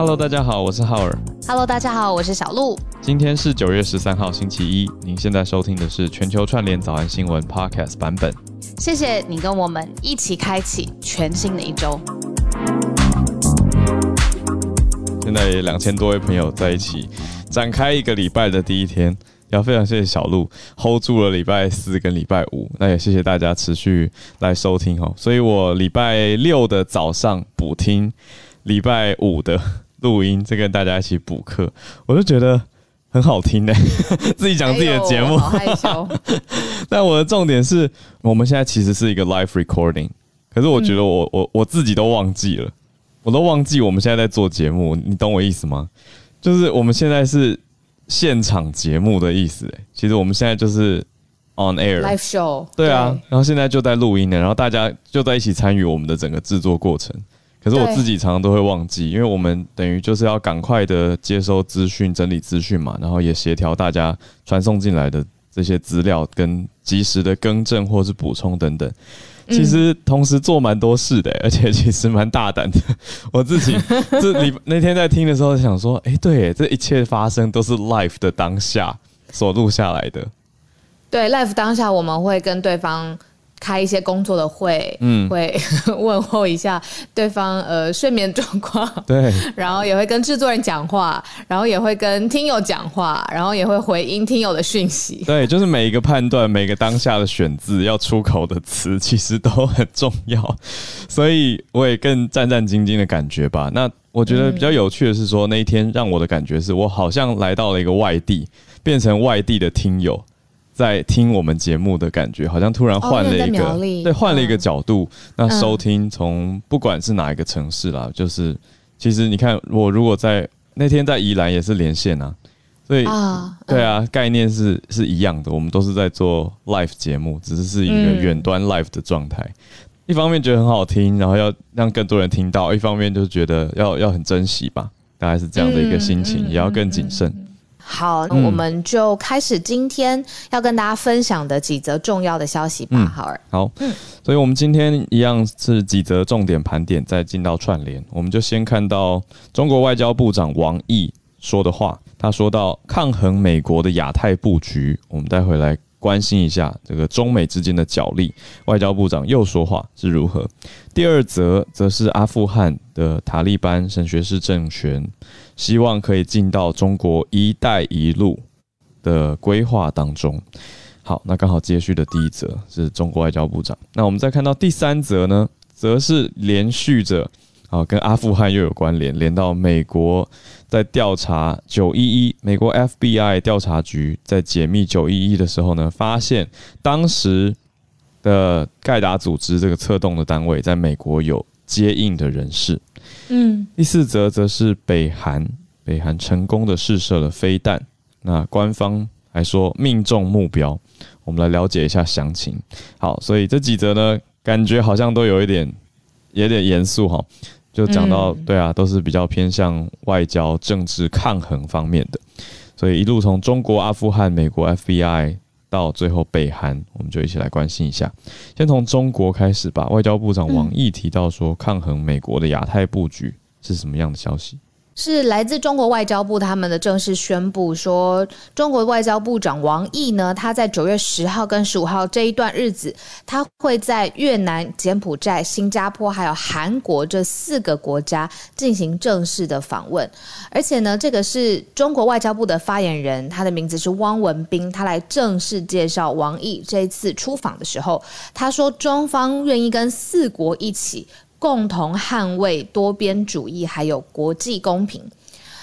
Hello，大家好，我是浩尔。Hello，大家好，我是小鹿。今天是九月十三号，星期一。您现在收听的是全球串联早安新闻 Podcast 版本。谢谢你跟我们一起开启全新的一周。现在也两千多位朋友在一起展开一个礼拜的第一天，要非常谢谢小鹿 hold 住了礼拜四跟礼拜五，那也谢谢大家持续来收听哦。所以我礼拜六的早上补听，礼拜五的录音，再跟大家一起补课，我就觉得很好听呢。自己讲自己的节目，好害羞。但我的重点是，我们现在其实是一个 live recording，可是我觉得我我我自己都忘记了，我都忘记我们现在在做节目，你懂我意思吗？就是我们现在是。现场节目的意思，哎，其实我们现在就是 on air live show，对啊，然后现在就在录音呢，然后大家就在一起参与我们的整个制作过程。可是我自己常常都会忘记，因为我们等于就是要赶快的接收资讯、整理资讯嘛，然后也协调大家传送进来的这些资料，跟及时的更正或是补充等等。其实同时做蛮多事的，而且其实蛮大胆的。我自己 这你那天在听的时候想说，哎，对，这一切发生都是 life 的当下所录下来的。对，life 当下我们会跟对方。开一些工作的会，嗯，会 问候一下对方呃睡眠状况，对，然后也会跟制作人讲话，然后也会跟听友讲话，然后也会回应听友的讯息。对，就是每一个判断，每个当下的选字要出口的词，其实都很重要，所以我也更战战兢兢的感觉吧。那我觉得比较有趣的是说，那一天让我的感觉是我好像来到了一个外地，变成外地的听友。在听我们节目的感觉，好像突然换了一个，哦、对，换了一个角度。嗯、那收听从不管是哪一个城市啦，就是其实你看，我如果在那天在宜兰也是连线啊，所以、哦、对啊，概念是是一样的。我们都是在做 live 节目，只是是一个远端 live 的状态。嗯、一方面觉得很好听，然后要让更多人听到；一方面就是觉得要要很珍惜吧，大概是这样的一个心情，也要更谨慎。好，那我们就开始今天要跟大家分享的几则重要的消息吧。好、嗯，好，嗯，所以我们今天一样是几则重点盘点，再进到串联，我们就先看到中国外交部长王毅说的话。他说到抗衡美国的亚太布局，我们待会来关心一下这个中美之间的角力。外交部长又说话是如何？第二则则是阿富汗的塔利班神学式政权。希望可以进到中国“一带一路”的规划当中。好，那刚好接续的第一则是中国外交部长。那我们再看到第三则呢，则是连续着啊，跟阿富汗又有关联，连到美国在调查九一一，美国 FBI 调查局在解密九一一的时候呢，发现当时的盖达组织这个策动的单位在美国有接应的人士。嗯，第四则则是北韩，北韩成功的试射了飞弹，那官方还说命中目标，我们来了解一下详情。好，所以这几则呢，感觉好像都有一点，有点严肃哈，就讲到、嗯、对啊，都是比较偏向外交、政治抗衡方面的，所以一路从中国、阿富汗、美国 FBI。到最后，北韩，我们就一起来关心一下。先从中国开始吧。外交部长王毅提到说，抗衡美国的亚太布局是什么样的消息？是来自中国外交部他们的正式宣布说，中国外交部长王毅呢，他在九月十号跟十五号这一段日子，他会在越南、柬埔寨、新加坡还有韩国这四个国家进行正式的访问，而且呢，这个是中国外交部的发言人，他的名字是汪文斌，他来正式介绍王毅这一次出访的时候，他说中方愿意跟四国一起。共同捍卫多边主义，还有国际公平。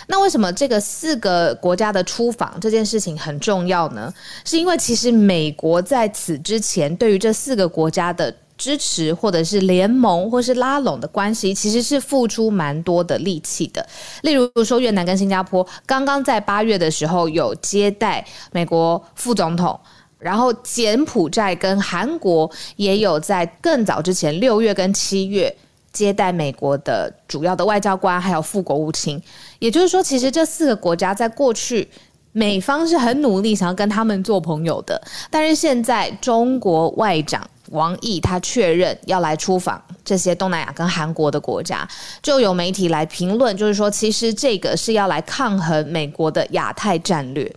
那为什么这个四个国家的出访这件事情很重要呢？是因为其实美国在此之前对于这四个国家的支持，或者是联盟，或是拉拢的关系，其实是付出蛮多的力气的。例如说，越南跟新加坡刚刚在八月的时候有接待美国副总统，然后柬埔寨跟韩国也有在更早之前六月跟七月。接待美国的主要的外交官，还有副国务卿，也就是说，其实这四个国家在过去，美方是很努力想要跟他们做朋友的。但是现在，中国外长王毅他确认要来出访这些东南亚跟韩国的国家，就有媒体来评论，就是说其实这个是要来抗衡美国的亚太战略。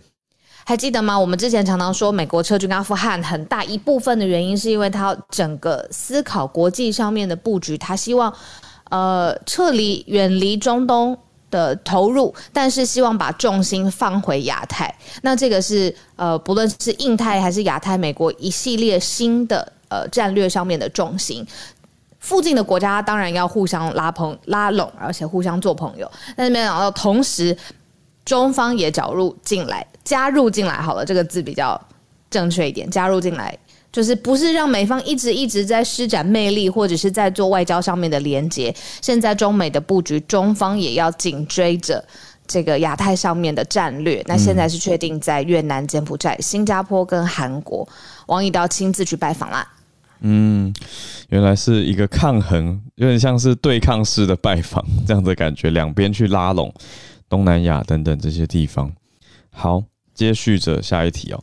还记得吗？我们之前常常说，美国撤军阿富汗很大一部分的原因，是因为他整个思考国际上面的布局，他希望呃撤离远离中东的投入，但是希望把重心放回亚太。那这个是呃不论是印太还是亚太，美国一系列新的呃战略上面的重心。附近的国家当然要互相拉朋拉拢，而且互相做朋友。但是没想到同时。中方也搅入进来，加入进来好了，这个字比较正确一点。加入进来就是不是让美方一直一直在施展魅力，或者是在做外交上面的连接。现在中美的布局，中方也要紧追着这个亚太上面的战略。那现在是确定在越南、柬埔寨、新加坡跟韩国，王毅都要亲自去拜访啦。嗯，原来是一个抗衡，有点像是对抗式的拜访这样的感觉，两边去拉拢。东南亚等等这些地方，好，接续着下一题哦。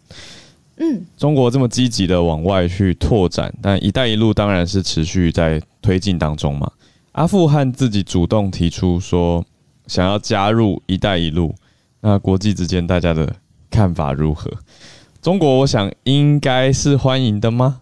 嗯，中国这么积极的往外去拓展，但“一带一路”当然是持续在推进当中嘛。阿富汗自己主动提出说想要加入“一带一路”，那国际之间大家的看法如何？中国我想应该是欢迎的吗？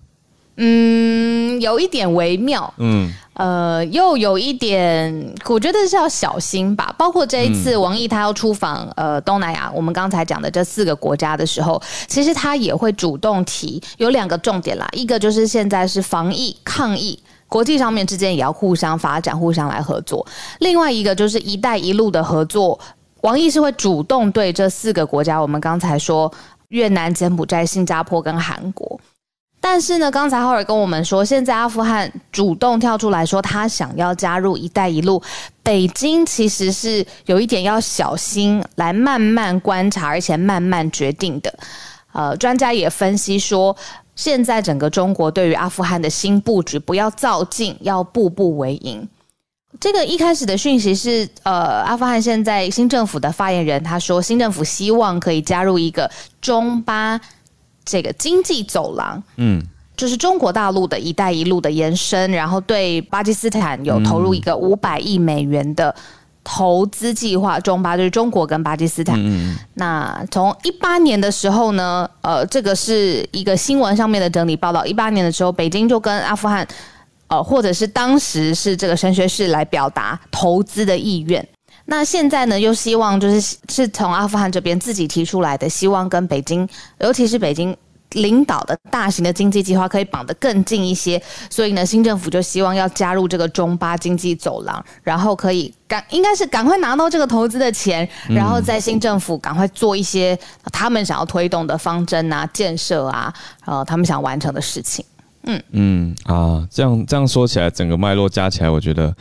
嗯，有一点微妙。嗯。呃，又有一点，我觉得是要小心吧。包括这一次王毅他要出访呃东南亚，我们刚才讲的这四个国家的时候，其实他也会主动提有两个重点啦。一个就是现在是防疫抗疫，国际上面之间也要互相发展、互相来合作。另外一个就是“一带一路”的合作，王毅是会主动对这四个国家，我们刚才说越南、柬埔寨、新加坡跟韩国。但是呢，刚才浩尔跟我们说，现在阿富汗主动跳出来说他想要加入“一带一路”，北京其实是有一点要小心，来慢慢观察，而且慢慢决定的。呃，专家也分析说，现在整个中国对于阿富汗的新布局，不要造进，要步步为营。这个一开始的讯息是，呃，阿富汗现在新政府的发言人他说，新政府希望可以加入一个中巴。这个经济走廊，嗯，就是中国大陆的一带一路的延伸，然后对巴基斯坦有投入一个五百亿美元的投资计划。中巴就是中国跟巴基斯坦。嗯，那从一八年的时候呢，呃，这个是一个新闻上面的整理报道。一八年的时候，北京就跟阿富汗，呃，或者是当时是这个神学士来表达投资的意愿。那现在呢，又希望就是是从阿富汗这边自己提出来的，希望跟北京，尤其是北京领导的大型的经济计划可以绑得更近一些。所以呢，新政府就希望要加入这个中巴经济走廊，然后可以赶应该是赶快拿到这个投资的钱，然后在新政府赶快做一些他们想要推动的方针啊、建设啊，呃，他们想完成的事情。嗯嗯啊，这样这样说起来，整个脉络加起来，我觉得。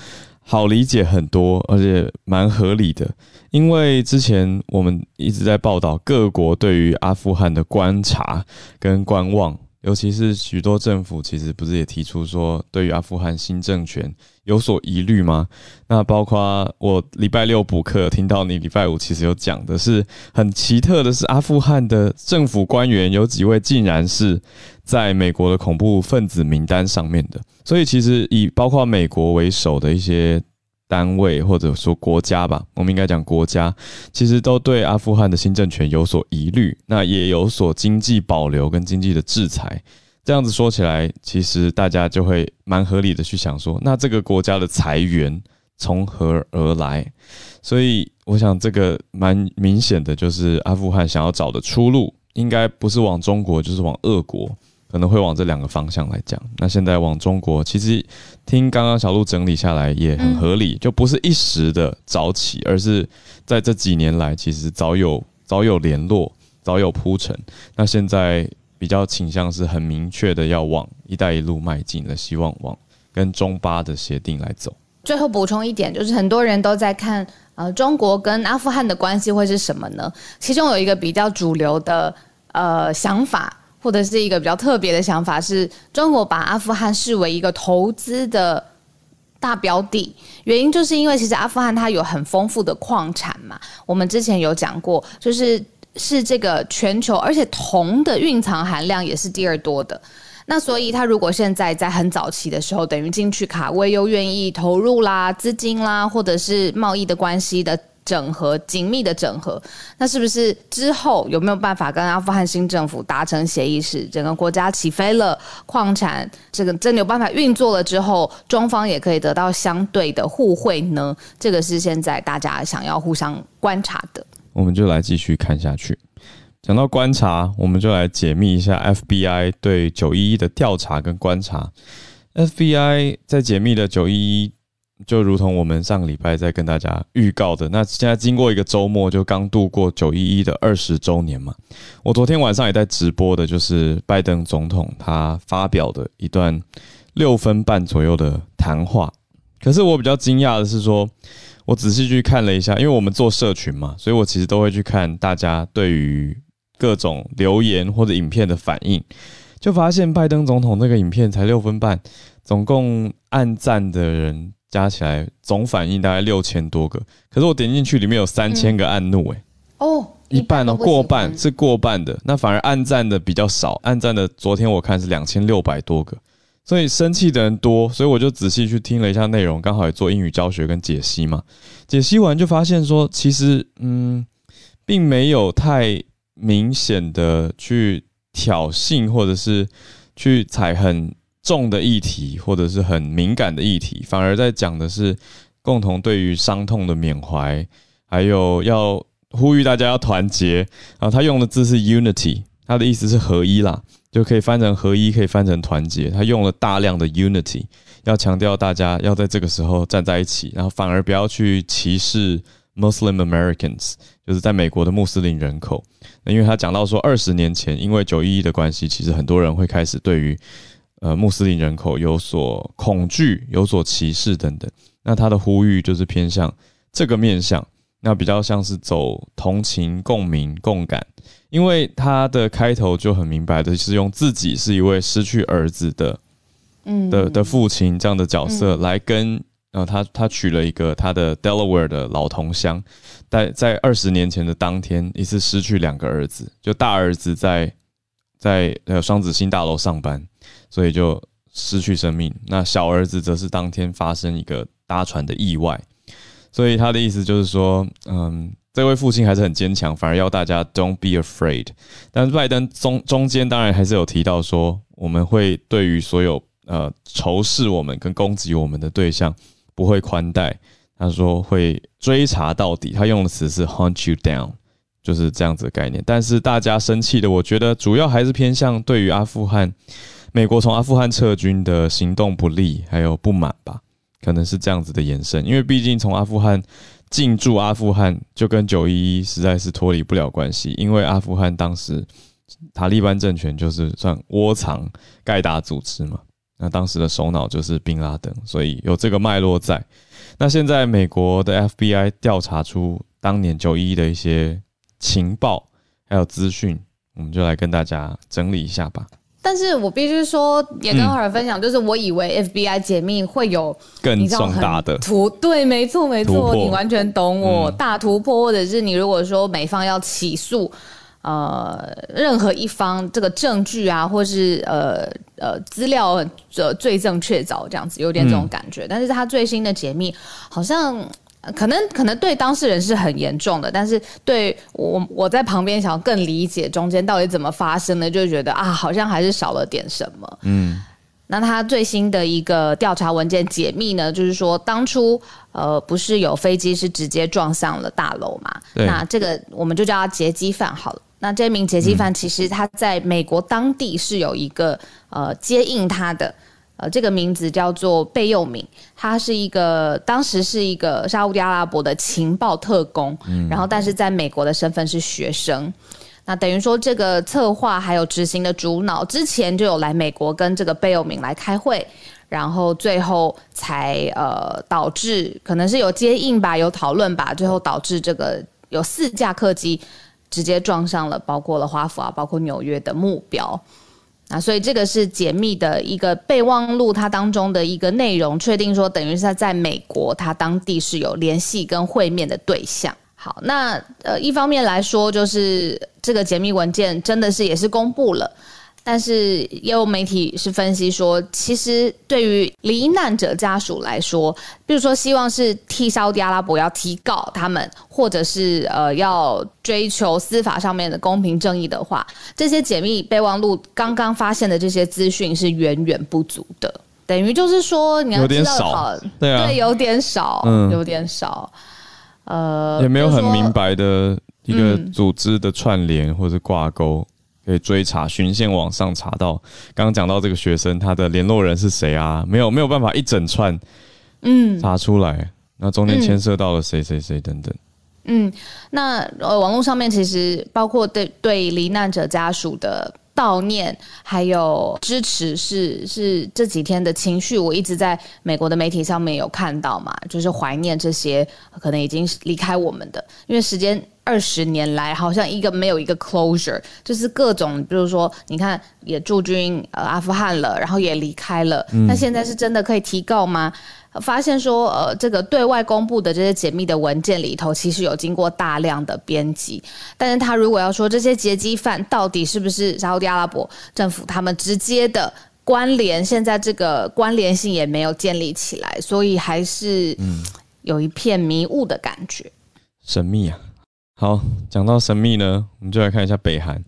好理解很多，而且蛮合理的。因为之前我们一直在报道各国对于阿富汗的观察跟观望，尤其是许多政府其实不是也提出说，对于阿富汗新政权有所疑虑吗？那包括我礼拜六补课听到你礼拜五其实有讲的是很奇特的是，阿富汗的政府官员有几位竟然是在美国的恐怖分子名单上面的。所以，其实以包括美国为首的一些单位或者说国家吧，我们应该讲国家，其实都对阿富汗的新政权有所疑虑，那也有所经济保留跟经济的制裁。这样子说起来，其实大家就会蛮合理的去想说，那这个国家的财源从何而来？所以，我想这个蛮明显的，就是阿富汗想要找的出路，应该不是往中国，就是往俄国。可能会往这两个方向来讲。那现在往中国，其实听刚刚小鹿整理下来也很合理，就不是一时的早起，而是在这几年来其实早有早有联络，早有铺陈。那现在比较倾向是很明确的要往“一带一路”迈进的，希望往跟中巴的协定来走。最后补充一点，就是很多人都在看，呃，中国跟阿富汗的关系会是什么呢？其中有一个比较主流的呃想法。或者是一个比较特别的想法，是中国把阿富汗视为一个投资的大标的，原因就是因为其实阿富汗它有很丰富的矿产嘛，我们之前有讲过，就是是这个全球，而且铜的蕴藏含量也是第二多的。那所以他如果现在在很早期的时候，等于进去卡位又愿意投入啦、资金啦，或者是贸易的关系的。整合紧密的整合，那是不是之后有没有办法跟阿富汗新政府达成协议，使整个国家起飞了，矿产这个真的有办法运作了之后，中方也可以得到相对的互惠呢？这个是现在大家想要互相观察的。我们就来继续看下去。讲到观察，我们就来解密一下 FBI 对九一一的调查跟观察。FBI 在解密的九一一。就如同我们上个礼拜在跟大家预告的，那现在经过一个周末，就刚度过九一一的二十周年嘛。我昨天晚上也在直播的，就是拜登总统他发表的一段六分半左右的谈话。可是我比较惊讶的是说，我仔细去看了一下，因为我们做社群嘛，所以我其实都会去看大家对于各种留言或者影片的反应，就发现拜登总统那个影片才六分半，总共按赞的人。加起来总反应大概六千多个，可是我点进去里面有三千个按怒、欸，哎、嗯，哦，一半哦，过半是过半的，那反而按赞的比较少，按赞的昨天我看是两千六百多个，所以生气的人多，所以我就仔细去听了一下内容，刚好也做英语教学跟解析嘛，解析完就发现说，其实嗯，并没有太明显的去挑衅或者是去踩很。重的议题或者是很敏感的议题，反而在讲的是共同对于伤痛的缅怀，还有要呼吁大家要团结。然后他用的字是 unity，他的意思是合一啦，就可以翻成合一，可以翻成团结。他用了大量的 unity，要强调大家要在这个时候站在一起，然后反而不要去歧视 Muslim Americans，就是在美国的穆斯林人口。因为他讲到说，二十年前因为九一一的关系，其实很多人会开始对于呃，穆斯林人口有所恐惧、有所歧视等等，那他的呼吁就是偏向这个面向，那比较像是走同情、共鸣、共感，因为他的开头就很明白的是用自己是一位失去儿子的，嗯的的父亲这样的角色来跟呃他他娶了一个他的 Delaware 的老同乡，在在二十年前的当天一次失去两个儿子，就大儿子在在呃双子星大楼上班。所以就失去生命。那小儿子则是当天发生一个搭船的意外。所以他的意思就是说，嗯，这位父亲还是很坚强，反而要大家 don't be afraid。但是拜登中中间当然还是有提到说，我们会对于所有呃仇视我们跟攻击我们的对象不会宽待。他说会追查到底。他用的词是 hunt you down，就是这样子的概念。但是大家生气的，我觉得主要还是偏向对于阿富汗。美国从阿富汗撤军的行动不利，还有不满吧，可能是这样子的延伸。因为毕竟从阿富汗进驻阿富汗，就跟九一一实在是脱离不了关系。因为阿富汗当时塔利班政权就是算窝藏盖达组织嘛，那当时的首脑就是宾拉登，所以有这个脉络在。那现在美国的 FBI 调查出当年九一一的一些情报还有资讯，我们就来跟大家整理一下吧。但是我必须说，也跟浩尔分享，就是我以为 FBI 解密会有更重大的突，对，没错没错，你完全懂我大突破，或者是你如果说美方要起诉，呃，任何一方这个证据啊，或是呃呃资料的罪证确凿这样子，有点这种感觉。但是他最新的解密好像。可能可能对当事人是很严重的，但是对我我在旁边想要更理解中间到底怎么发生的，就觉得啊，好像还是少了点什么。嗯，那他最新的一个调查文件解密呢，就是说当初呃不是有飞机是直接撞上了大楼嘛？那这个我们就叫他劫机犯好了。那这名劫机犯其实他在美国当地是有一个呃接应他的。呃，这个名字叫做贝佑敏，他是一个当时是一个沙乌地阿拉伯的情报特工，嗯，然后但是在美国的身份是学生，那等于说这个策划还有执行的主脑之前就有来美国跟这个贝佑敏来开会，然后最后才呃导致可能是有接应吧，有讨论吧，最后导致这个有四架客机直接撞上了，包括了华府啊，包括纽约的目标。啊，所以这个是解密的一个备忘录，它当中的一个内容，确定说等于是在在美国，它当地是有联系跟会面的对象。好，那呃，一方面来说，就是这个解密文件真的是也是公布了，但是也有媒体是分析说，其实对于罹难者家属来说，比如说希望是替沙乌地阿拉伯要提告他们，或者是呃要追求司法上面的公平正义的话，这些解密备忘录刚刚发现的这些资讯是远远不足的。等于就是说，你要知道好，对啊，对，有点少，嗯，有点少，呃，也没有很明白的一个组织的串联或者挂钩，可以追查、循线往上查到。刚刚讲到这个学生，他的联络人是谁啊？没有，没有办法一整串，嗯，查出来。嗯、那中间牵涉到了谁谁谁等等。嗯，那呃，网络上面其实包括对对罹难者家属的。悼念还有支持是是这几天的情绪，我一直在美国的媒体上面有看到嘛，就是怀念这些可能已经离开我们的，因为时间二十年来好像一个没有一个 closure，就是各种，比如说你看也驻军呃阿富汗了，然后也离开了，嗯、那现在是真的可以提告吗？发现说，呃，这个对外公布的这些解密的文件里头，其实有经过大量的编辑。但是他如果要说这些劫机犯到底是不是沙乌地阿拉伯政府他们直接的关联，现在这个关联性也没有建立起来，所以还是有一片迷雾的感觉。神秘啊！好，讲到神秘呢，我们就来看一下北韩。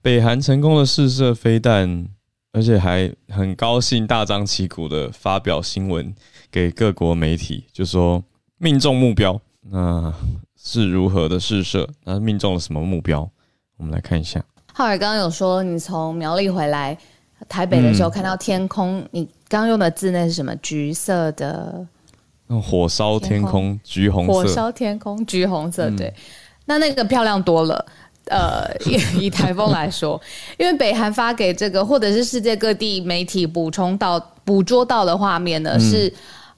北韩成功的试射飞弹，而且还很高兴，大张旗鼓的发表新闻。给各国媒体就说命中目标，那是如何的试射？那命中了什么目标？我们来看一下。浩尔刚刚有说，你从苗栗回来台北的时候看到天空，嗯、你刚用的字那是什么？橘色的，火烧天空，橘红色。火烧天空，橘红色。对，嗯、那那个漂亮多了。呃，以以台风来说，因为北韩发给这个，或者是世界各地媒体补充到捕捉到的画面呢，嗯、是。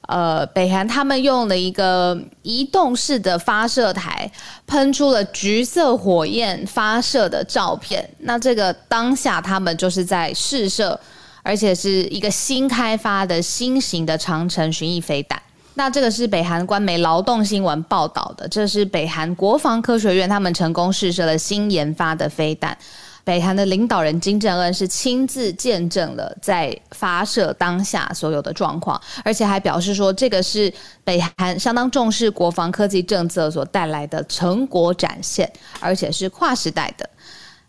呃，北韩他们用了一个移动式的发射台，喷出了橘色火焰发射的照片。那这个当下他们就是在试射，而且是一个新开发的新型的长城巡弋飞弹。那这个是北韩官媒劳动新闻报道的，这是北韩国防科学院他们成功试射了新研发的飞弹。北韩的领导人金正恩是亲自见证了在发射当下所有的状况，而且还表示说，这个是北韩相当重视国防科技政策所带来的成果展现，而且是跨时代的。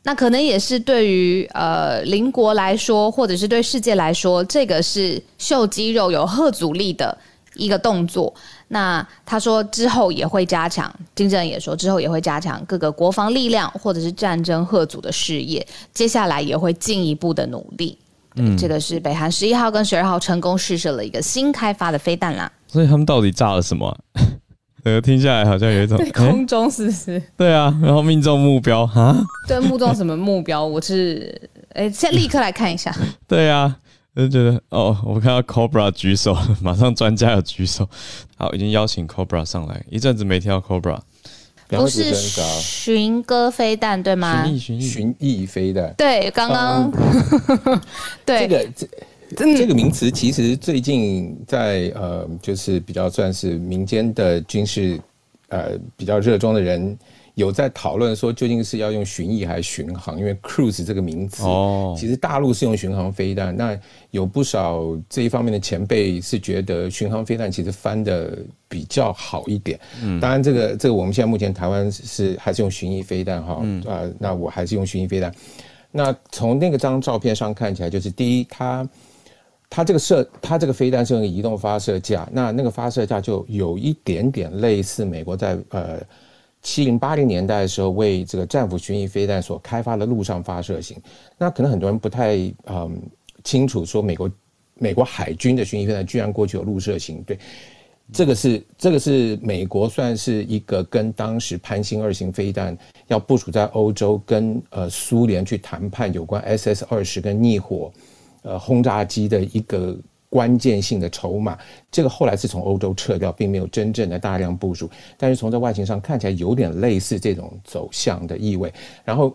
那可能也是对于呃邻国来说，或者是对世界来说，这个是秀肌肉、有吓阻力的一个动作。那他说之后也会加强，金正恩也说之后也会加强各个国防力量或者是战争贺阻的事业，接下来也会进一步的努力。嗯，这个是北韩十一号跟十二号成功试射了一个新开发的飞弹啦。所以他们到底炸了什么？呃，听下来好像有一种空中是不是？对啊，然后命中目标啊？对，命中什么目标？我是哎，先立刻来看一下。对啊。就觉得哦，我看到 Cobra 举手，马上专家有举手。好，已经邀请 Cobra 上来。一阵子没听到 Cobra，不是寻歌飞弹对吗？巡弋巡弋巡弋飞弹。对，刚刚、嗯、对这个这这个名词，其实最近在呃，就是比较算是民间的军事呃比较热衷的人。有在讨论说，究竟是要用巡弋还是巡航？因为 cruise 这个名词，哦，其实大陆是用巡航飞弹。那有不少这一方面的前辈是觉得巡航飞弹其实翻的比较好一点。嗯，当然这个这个我们现在目前台湾是还是用巡弋飞弹哈。嗯，啊，那我还是用巡弋飞弹。那从那个张照片上看起来，就是第一，它它这个射它这个飞弹是用移动发射架，那那个发射架就有一点点类似美国在呃。七零八零年代的时候，为这个战斧巡弋飞弹所开发的陆上发射型，那可能很多人不太嗯清楚，说美国美国海军的巡弋飞弹居然过去有陆射型，对，这个是这个是美国算是一个跟当时潘兴二型飞弹要部署在欧洲，跟呃苏联去谈判有关 SS 二十跟逆火呃轰炸机的一个。关键性的筹码，这个后来是从欧洲撤掉，并没有真正的大量部署。但是从这外形上看起来有点类似这种走向的意味。然后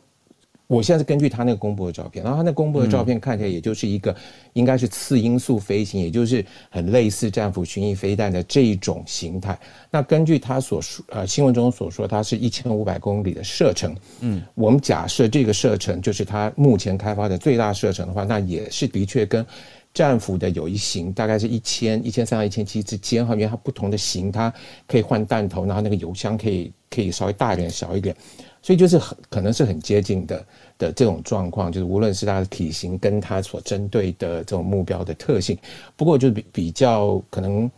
我现在是根据他那个公布的照片，然后他那公布的照片看起来也就是一个应该是次音速飞行，也就是很类似战斧巡弋飞弹的这一种形态。那根据他所说，呃，新闻中所说，它是一千五百公里的射程。嗯，我们假设这个射程就是它目前开发的最大射程的话，那也是的确跟战斧的有一型大概是一千一千三到一千七之间哈，因为它不同的型，它可以换弹头，然后那个油箱可以可以稍微大一点、小一点。所以就是很可能是很接近的的这种状况，就是无论是它的体型跟它所针对的这种目标的特性，不过就比比较可能，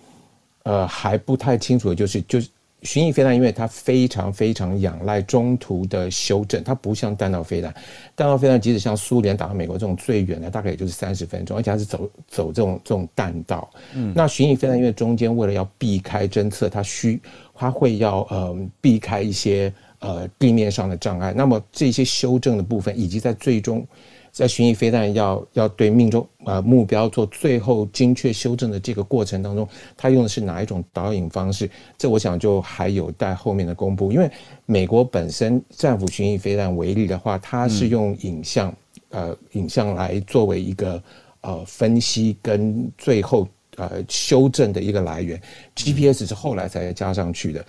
呃还不太清楚的就是就是巡弋飞弹，因为它非常非常仰赖中途的修正，它不像弹道飞弹，弹道飞弹即使像苏联打到美国这种最远的，大概也就是三十分钟，而且它是走走这种这种弹道。嗯，那巡弋飞弹因为中间为了要避开侦测，它需它会要呃避开一些。呃，地面上的障碍，那么这些修正的部分，以及在最终，在巡弋飞弹要要对命中呃目标做最后精确修正的这个过程当中，它用的是哪一种导引方式？这我想就还有待后面的公布。因为美国本身战斧巡弋飞弹为例的话，它是用影像、呃影像来作为一个呃分析跟最后呃修正的一个来源，GPS 是后来才加上去的。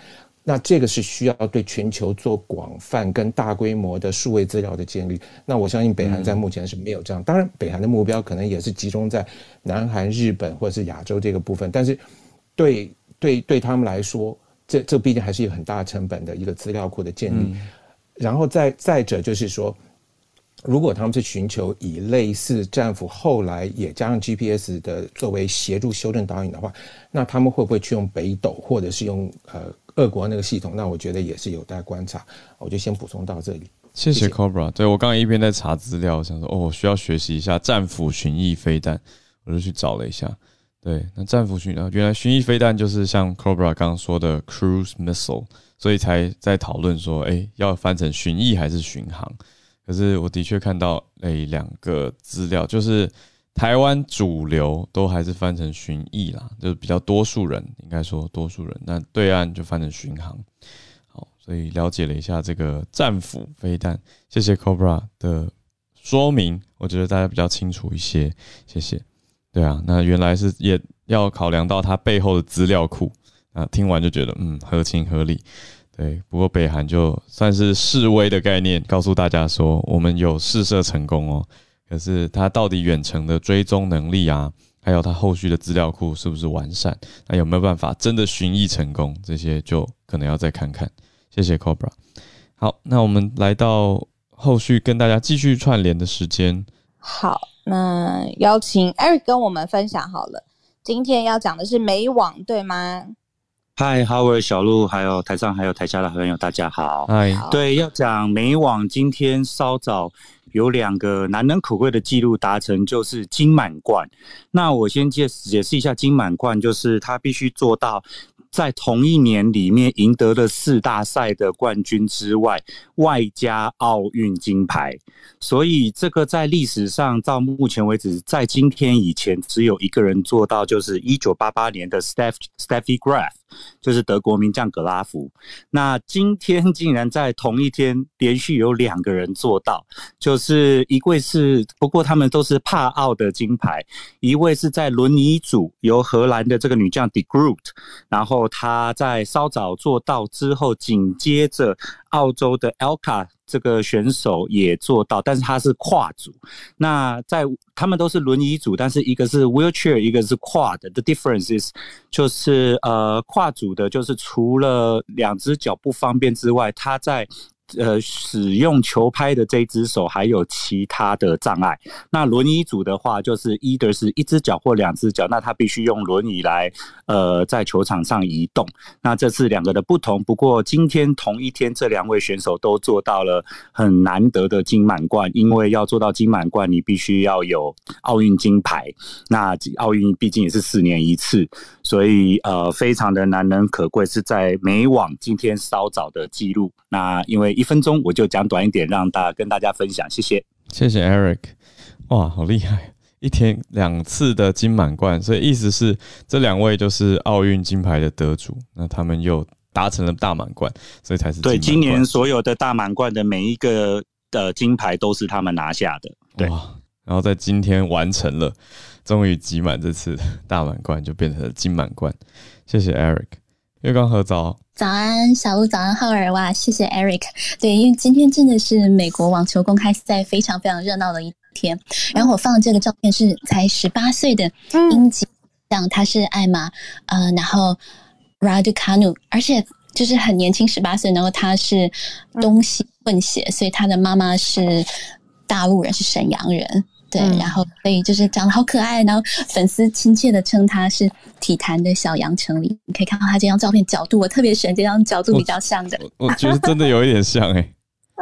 那这个是需要对全球做广泛跟大规模的数位资料的建立。那我相信北韩在目前是没有这样。当然，北韩的目标可能也是集中在南韩、日本或者是亚洲这个部分。但是对，对对对他们来说，这这毕竟还是一个很大成本的一个资料库的建立。然后再再者就是说，如果他们是寻求以类似战斧后来也加上 GPS 的作为协助修正导引的话，那他们会不会去用北斗，或者是用呃？俄国那个系统，那我觉得也是有待观察。我就先补充到这里。谢谢 Cobra。对，我刚刚一边在查资料，想说哦，我需要学习一下战斧巡弋飞弹，我就去找了一下。对，那战斧巡啊，原来巡弋飞弹就是像 Cobra 刚刚说的 cruise missile，所以才在讨论说，哎、欸，要翻成巡弋还是巡航？可是我的确看到哎两个资料，就是。台湾主流都还是翻成巡弋啦，就是比较多数人应该说多数人，那对岸就翻成巡航。好，所以了解了一下这个战斧飞弹，谢谢 Cobra 的说明，我觉得大家比较清楚一些，谢谢。对啊，那原来是也要考量到它背后的资料库啊，听完就觉得嗯合情合理。对，不过北韩就算是示威的概念，告诉大家说我们有试射成功哦。可是他到底远程的追踪能力啊，还有他后续的资料库是不是完善？那有没有办法真的巡弋成功？这些就可能要再看看。谢谢 Cobra。好，那我们来到后续跟大家继续串联的时间。好，那邀请 Eric 跟我们分享好了。今天要讲的是美网，对吗？嗨，Howard 小鹿，还有台上还有台下的朋友，大家好。嗨，对，要讲美网，今天稍早。有两个难能可贵的记录达成，就是金满贯。那我先解解释一下金满贯，就是他必须做到在同一年里面赢得了四大赛的冠军之外，外加奥运金牌。所以这个在历史上到目前为止，在今天以前只有一个人做到，就是一九八八年的 Steph Steffi Graf。就是德国名将格拉夫，那今天竟然在同一天连续有两个人做到，就是一位是，不过他们都是帕奥的金牌，一位是在轮椅组由荷兰的这个女将 De Groot，然后她在稍早做到之后，紧接着澳洲的 Elka。这个选手也做到，但是他是跨组。那在他们都是轮椅组，但是一个是 wheelchair，一个是跨的。The difference is 就是呃跨组的，就是除了两只脚不方便之外，他在。呃，使用球拍的这只手还有其他的障碍。那轮椅组的话，就是一个是一只脚或两只脚，那他必须用轮椅来呃在球场上移动。那这是两个的不同。不过今天同一天，这两位选手都做到了很难得的金满贯，因为要做到金满贯，你必须要有奥运金牌。那奥运毕竟也是四年一次，所以呃非常的难能可贵，是在美网今天稍早的记录。那因为一分钟我就讲短一点，让大家跟大家分享，谢谢，谢谢 Eric，哇，好厉害，一天两次的金满贯，所以意思是这两位就是奥运金牌的得主，那他们又达成了大满贯，所以才是对今年所有的大满贯的每一个的金牌都是他们拿下的。对，然后在今天完成了，终于集满这次大满贯，就变成了金满贯。谢谢 Eric，月光河早，早安，小鹿，早安，浩尔，哇，谢谢 Eric。对，因为今天真的是美国网球公开赛非常非常热闹的一天。然后我放的这个照片是才十八岁的英籍，像他是艾玛，呃，然后 Raducanu，而且就是很年轻，十八岁，然后他是东西混血，所以他的妈妈是大陆人，是沈阳人。对，然后所以就是长得好可爱，然后粉丝亲切的称他是体坛的小杨丞琳。你可以看到他这张照片角度，我特别喜欢这张角度比较像的。我，我觉得真的有一点像哎、欸。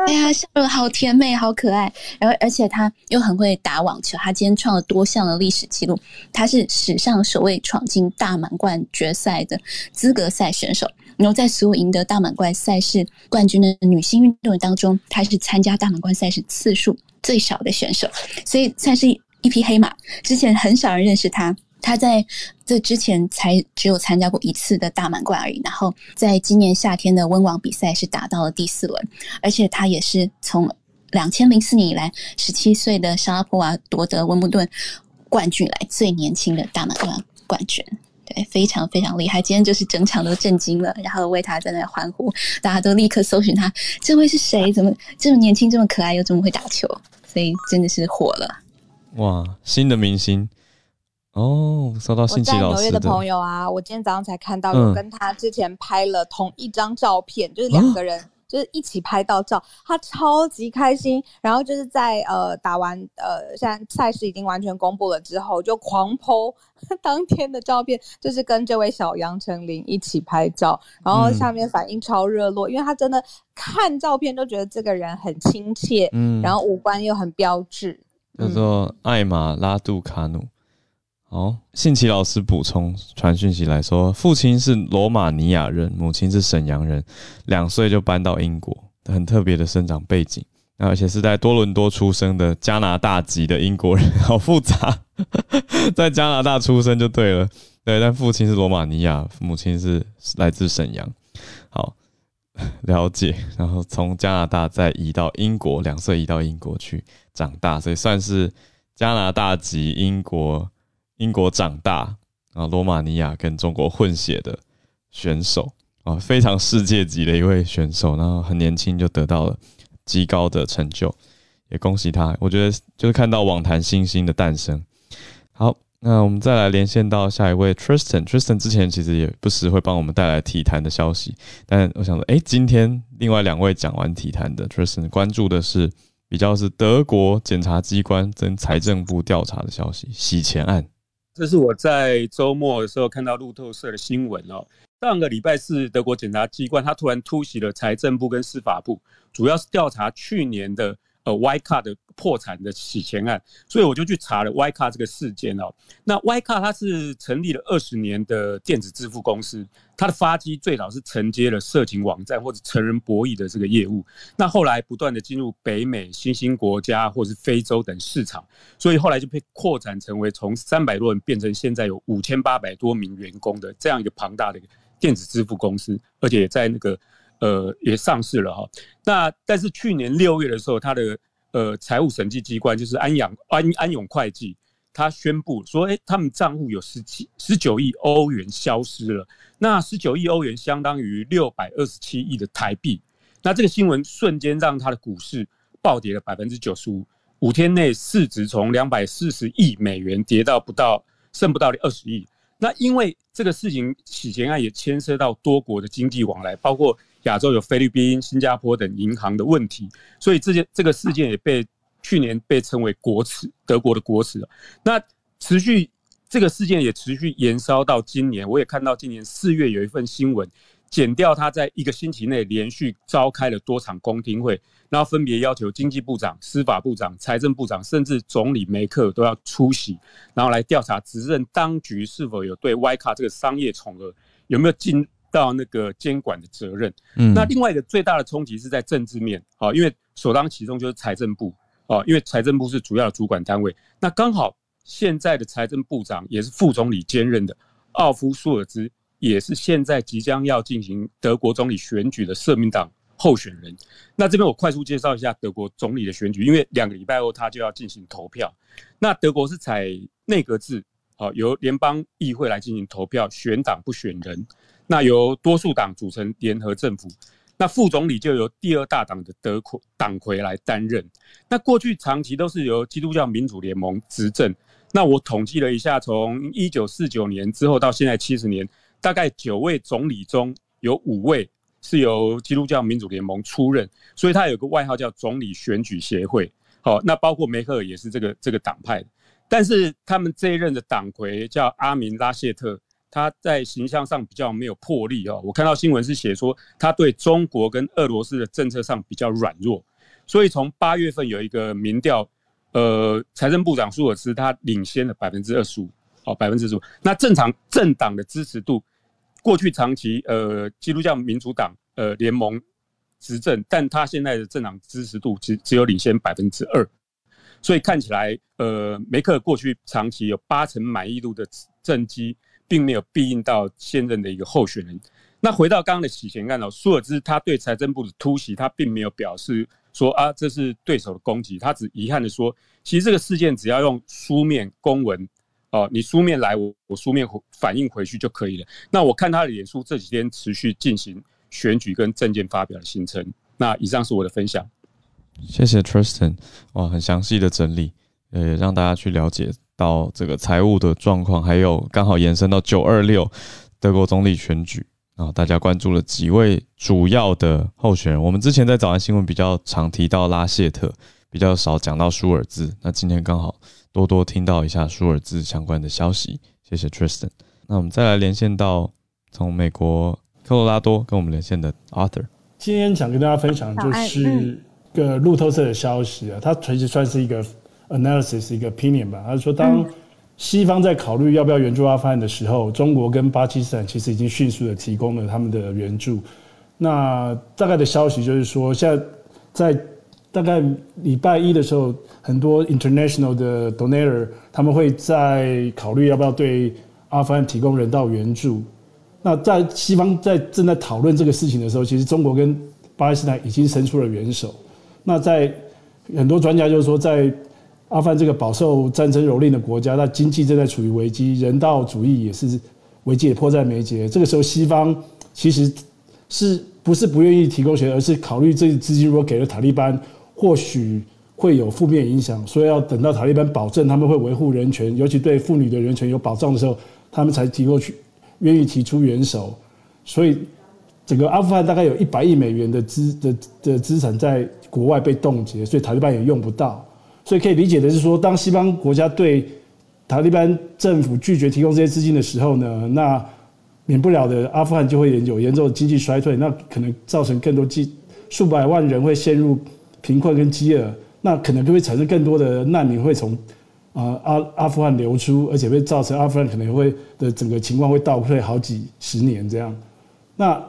哎呀，笑得好甜美，好可爱。然后而且他又很会打网球，他今天创了多项的历史记录。他是史上首位闯进大满贯决赛的资格赛选手。然后在所有赢得大满贯赛事冠军的女性运动员当中，她是参加大满贯赛事次数最少的选手，所以算是一匹黑马。之前很少人认识他，他在这之前才只有参加过一次的大满贯而已。然后在今年夏天的温网比赛是打到了第四轮，而且他也是从两千零四年以来十七岁的沙拉波娃夺得温布顿冠军以来最年轻的大满贯冠军。对，非常非常厉害。今天就是整场都震惊了，然后为他在那欢呼，大家都立刻搜寻他，这位是谁？怎么这么年轻，这么可爱，又这么会打球？所以真的是火了。哇，新的明星哦！收到信息老师的。纽约的朋友啊，我今天早上才看到，有跟他之前拍了同一张照片，嗯、就是两个人。哦就是一起拍到照，他超级开心。然后就是在呃打完呃，现在赛事已经完全公布了之后，就狂 po 当天的照片，就是跟这位小杨丞琳一起拍照，然后下面反应超热络，嗯、因为他真的看照片都觉得这个人很亲切，嗯，然后五官又很标致，叫做艾玛拉杜卡努。哦，信奇老师补充传讯息来说，父亲是罗马尼亚人，母亲是沈阳人，两岁就搬到英国，很特别的生长背景，而且是在多伦多出生的加拿大籍的英国人，好复杂，在加拿大出生就对了，对，但父亲是罗马尼亚，母亲是来自沈阳，好了解，然后从加拿大再移到英国，两岁移到英国去长大，所以算是加拿大籍英国。英国长大啊，罗马尼亚跟中国混血的选手啊，非常世界级的一位选手，然后很年轻就得到了极高的成就，也恭喜他。我觉得就是看到网坛新星的诞生。好，那我们再来连线到下一位 Tristan。Tristan 之前其实也不时会帮我们带来体坛的消息，但我想说，哎，今天另外两位讲完体坛的，Tristan 关注的是比较是德国检察机关跟财政部调查的消息，洗钱案。这是我在周末的时候看到路透社的新闻哦。上个礼拜四，德国检察机关他突然突袭了财政部跟司法部，主要是调查去年的。呃，Y 卡的破产的洗钱案，所以我就去查了 Y 卡这个事件哦。那 Y 卡它是成立了二十年的电子支付公司，它的发迹最早是承接了色情网站或者成人博弈的这个业务，那后来不断的进入北美新兴国家或是非洲等市场，所以后来就被扩展成为从三百多人变成现在有五千八百多名员工的这样一个庞大的电子支付公司，而且在那个。呃，也上市了哈。那但是去年六月的时候，他的呃财务审计机关就是安阳安安永会计，他宣布说，哎，他们账户有十七十九亿欧元消失了。那十九亿欧元相当于六百二十七亿的台币。那这个新闻瞬间让他的股市暴跌了百分之九十五，五天内市值从两百四十亿美元跌到不到剩不到二十亿。那因为这个事情洗钱案也牵涉到多国的经济往来，包括。亚洲有菲律宾、新加坡等银行的问题，所以这件这个事件也被去年被称为国耻，德国的国耻。那持续这个事件也持续延烧到今年，我也看到今年四月有一份新闻，检调他在一个星期内连续召开了多场公听会，然后分别要求经济部长、司法部长、财政部长，甚至总理梅克尔都要出席，然后来调查执政当局是否有对 Wirecard 这个商业宠儿有没有尽。到那个监管的责任，嗯，那另外一个最大的冲击是在政治面，啊，因为首当其冲就是财政部，啊，因为财政部是主要的主管单位，那刚好现在的财政部长也是副总理兼任的奥夫舒尔兹，也是现在即将要进行德国总理选举的社民党候选人。那这边我快速介绍一下德国总理的选举，因为两个礼拜后他就要进行投票。那德国是采内阁制，好，由联邦议会来进行投票，选党不选人。那由多数党组成联合政府，那副总理就由第二大党的德国党魁来担任。那过去长期都是由基督教民主联盟执政。那我统计了一下，从一九四九年之后到现在七十年，大概九位总理中有五位是由基督教民主联盟出任，所以他有个外号叫总理选举协会。好，那包括梅克尔也是这个这个党派的，但是他们这一任的党魁叫阿明拉谢特，他在形象上比较没有魄力哦。我看到新闻是写说他对中国跟俄罗斯的政策上比较软弱，所以从八月份有一个民调。呃，财政部长舒尔茨他领先了百分之二十五，好，百分之十五。那正常政党的支持度，过去长期呃基督教民主党呃联盟执政，但他现在的政党支持度只只有领先百分之二，所以看起来呃梅克过去长期有八成满意度的政绩，并没有庇应到现任的一个候选人。那回到刚刚的洗钱案哦，舒尔兹他对财政部的突袭，他并没有表示说啊，这是对手的攻击，他只遗憾的说，其实这个事件只要用书面公文哦，你书面来，我我书面反映回去就可以了。那我看他的脸书这几天持续进行选举跟政见发表的行程。那以上是我的分享，谢谢 Tristan，哇，很详细的整理，呃，让大家去了解到这个财务的状况，还有刚好延伸到九二六德国总理选举。啊，大家关注了几位主要的候选人。我们之前在早安新闻比较常提到拉谢特，比较少讲到舒尔兹。那今天刚好多多听到一下舒尔兹相关的消息。谢谢 Tristan。那我们再来连线到从美国科罗拉多跟我们连线的 Arthur。今天想跟大家分享就是个路透社的消息啊，它其实算是一个 analysis 一个 opinion 吧。他说当西方在考虑要不要援助阿富汗的时候，中国跟巴基斯坦其实已经迅速的提供了他们的援助。那大概的消息就是说，现在在大概礼拜一的时候，很多 international 的 donor 他们会在考虑要不要对阿富汗提供人道援助。那在西方在正在讨论这个事情的时候，其实中国跟巴基斯坦已经伸出了援手。那在很多专家就是说，在阿富汗这个饱受战争蹂躏的国家，那经济正在处于危机，人道主义也是危机也迫在眉睫。这个时候，西方其实是不是不愿意提供钱，而是考虑这资金如果给了塔利班，或许会有负面影响，所以要等到塔利班保证他们会维护人权，尤其对妇女的人权有保障的时候，他们才提供去愿意提出援手。所以，整个阿富汗大概有一百亿美元的资的的资产在国外被冻结，所以塔利班也用不到。所以可以理解的是说，当西方国家对塔利班政府拒绝提供这些资金的时候呢，那免不了的，阿富汗就会有严重的经济衰退，那可能造成更多几数百万人会陷入贫困跟饥饿，那可能就会产生更多的难民会从啊阿阿富汗流出，而且会造成阿富汗可能会的整个情况会倒退好几十年这样。那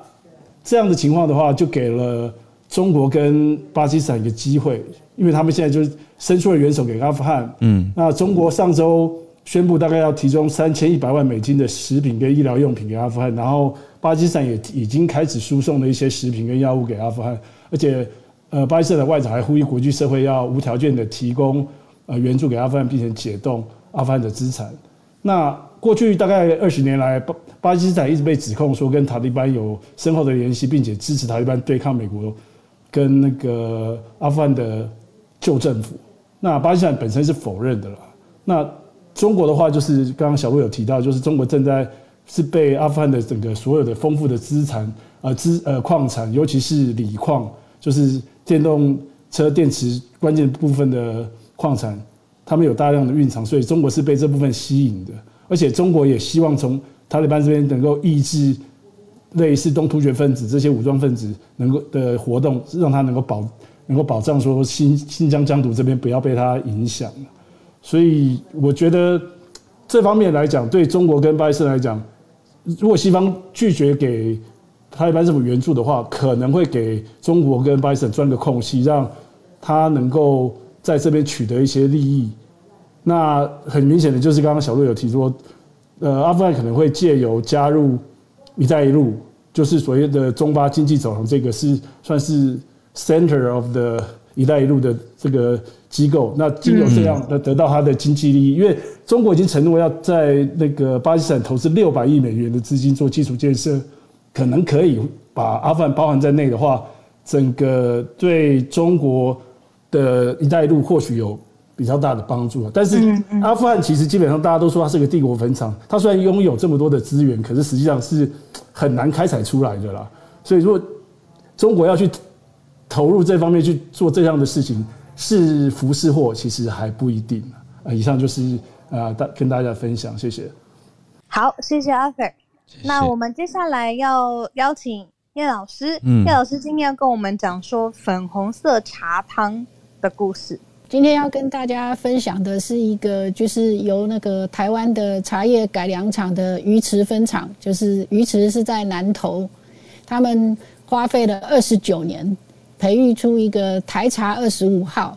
这样的情况的话，就给了中国跟巴基斯坦一个机会。因为他们现在就是伸出了援手给阿富汗，嗯，那中国上周宣布大概要提供三千一百万美金的食品跟医疗用品给阿富汗，然后巴基斯坦也已经开始输送了一些食品跟药物给阿富汗，而且呃，巴基斯坦的外长还呼吁国际社会要无条件的提供呃援助给阿富汗，并且解冻阿富汗的资产。那过去大概二十年来，巴巴基斯坦一直被指控说跟塔利班有深厚的联系，并且支持塔利班对抗美国跟那个阿富汗的。旧政府，那巴基斯坦本身是否认的了。那中国的话，就是刚刚小路有提到，就是中国正在是被阿富汗的整个所有的丰富的资产呃资呃矿产，尤其是锂矿，就是电动车电池关键部分的矿产，他们有大量的蕴藏，所以中国是被这部分吸引的。而且中国也希望从塔利班这边能够抑制类似东突厥分子这些武装分子能够的活动，让他能够保。能够保障说新新疆疆土这边不要被它影响，所以我觉得这方面来讲，对中国跟巴基斯坦来讲，如果西方拒绝给他一般政府援助的话，可能会给中国跟巴基斯坦钻个空隙，让他能够在这边取得一些利益。那很明显的就是刚刚小陆有提说，呃，阿富汗可能会借由加入“一带一路”，就是所谓的中巴经济走廊，这个是算是 center of the 一带一路的这个机构。那经由这样的得到它的经济利益，因为中国已经承诺要在那个巴基斯坦投资六百亿美元的资金做基础建设，可能可以把阿富汗包含在内的话，整个对中国的一带一路或许有比较大的帮助。但是阿富汗其实基本上大家都说它是个帝国坟场，它虽然拥有这么多的资源，可是实际上是。很难开采出来的啦，所以如果中国要去投入这方面去做这样的事情，是福是祸，其实还不一定。啊，以上就是啊，大跟大家分享，谢谢。好，谢谢 Arthur。那我们接下来要邀请叶老师，叶老师今天要跟我们讲说粉红色茶汤的故事。今天要跟大家分享的是一个，就是由那个台湾的茶叶改良厂的鱼池分厂，就是鱼池是在南投，他们花费了二十九年，培育出一个台茶二十五号。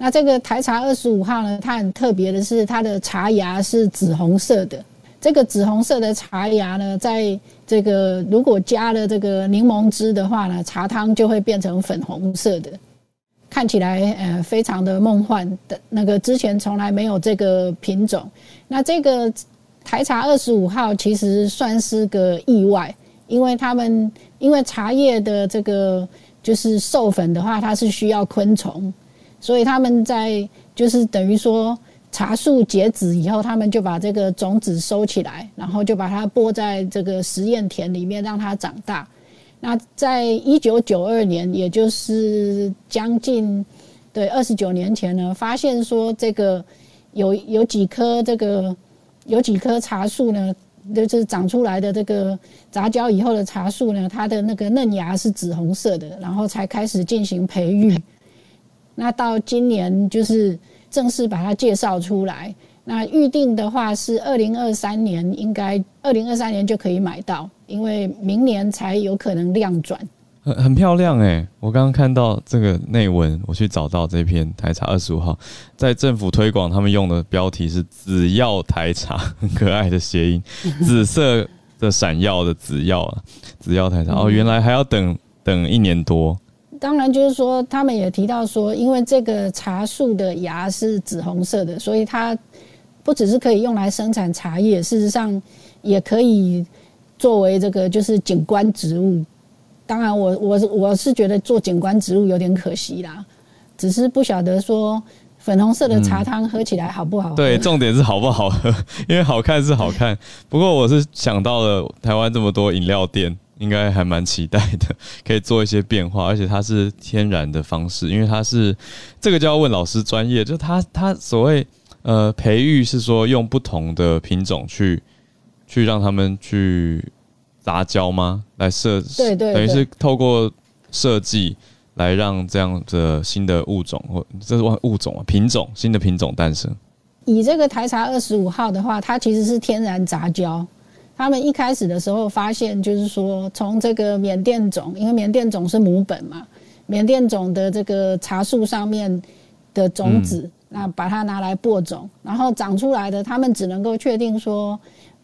那这个台茶二十五号呢，它很特别的是，它的茶芽是紫红色的。这个紫红色的茶芽呢，在这个如果加了这个柠檬汁的话呢，茶汤就会变成粉红色的。看起来呃非常的梦幻的那个，之前从来没有这个品种。那这个台茶二十五号其实算是个意外，因为他们因为茶叶的这个就是授粉的话，它是需要昆虫，所以他们在就是等于说茶树结籽以后，他们就把这个种子收起来，然后就把它播在这个实验田里面让它长大。那在一九九二年，也就是将近对二十九年前呢，发现说这个有有几棵这个有几棵茶树呢，就是长出来的这个杂交以后的茶树呢，它的那个嫩芽是紫红色的，然后才开始进行培育。那到今年就是正式把它介绍出来。那预定的话是二零二三年，应该二零二三年就可以买到，因为明年才有可能量转。很很漂亮哎！我刚刚看到这个内文，我去找到这篇台茶二十五号，在政府推广，他们用的标题是“紫耀台茶”，很可爱的谐音，紫色的闪耀的紫耀啊，紫耀台茶哦，原来还要等等一年多。当然，就是说他们也提到说，因为这个茶树的芽是紫红色的，所以它。不只是可以用来生产茶叶，事实上也可以作为这个就是景观植物。当然我，我我我是觉得做景观植物有点可惜啦，只是不晓得说粉红色的茶汤喝起来好不好喝？对，重点是好不好喝，因为好看是好看。不过我是想到了台湾这么多饮料店，应该还蛮期待的，可以做一些变化，而且它是天然的方式，因为它是这个就要问老师专业，就他他所谓。呃，培育是说用不同的品种去去让他们去杂交吗？来设对对，对，等于是透过设计来让这样的新的物种或这是物种啊品种新的品种诞生。以这个台茶二十五号的话，它其实是天然杂交。他们一开始的时候发现，就是说从这个缅甸种，因为缅甸种是母本嘛，缅甸种的这个茶树上面的种子。嗯那把它拿来播种，然后长出来的，他们只能够确定说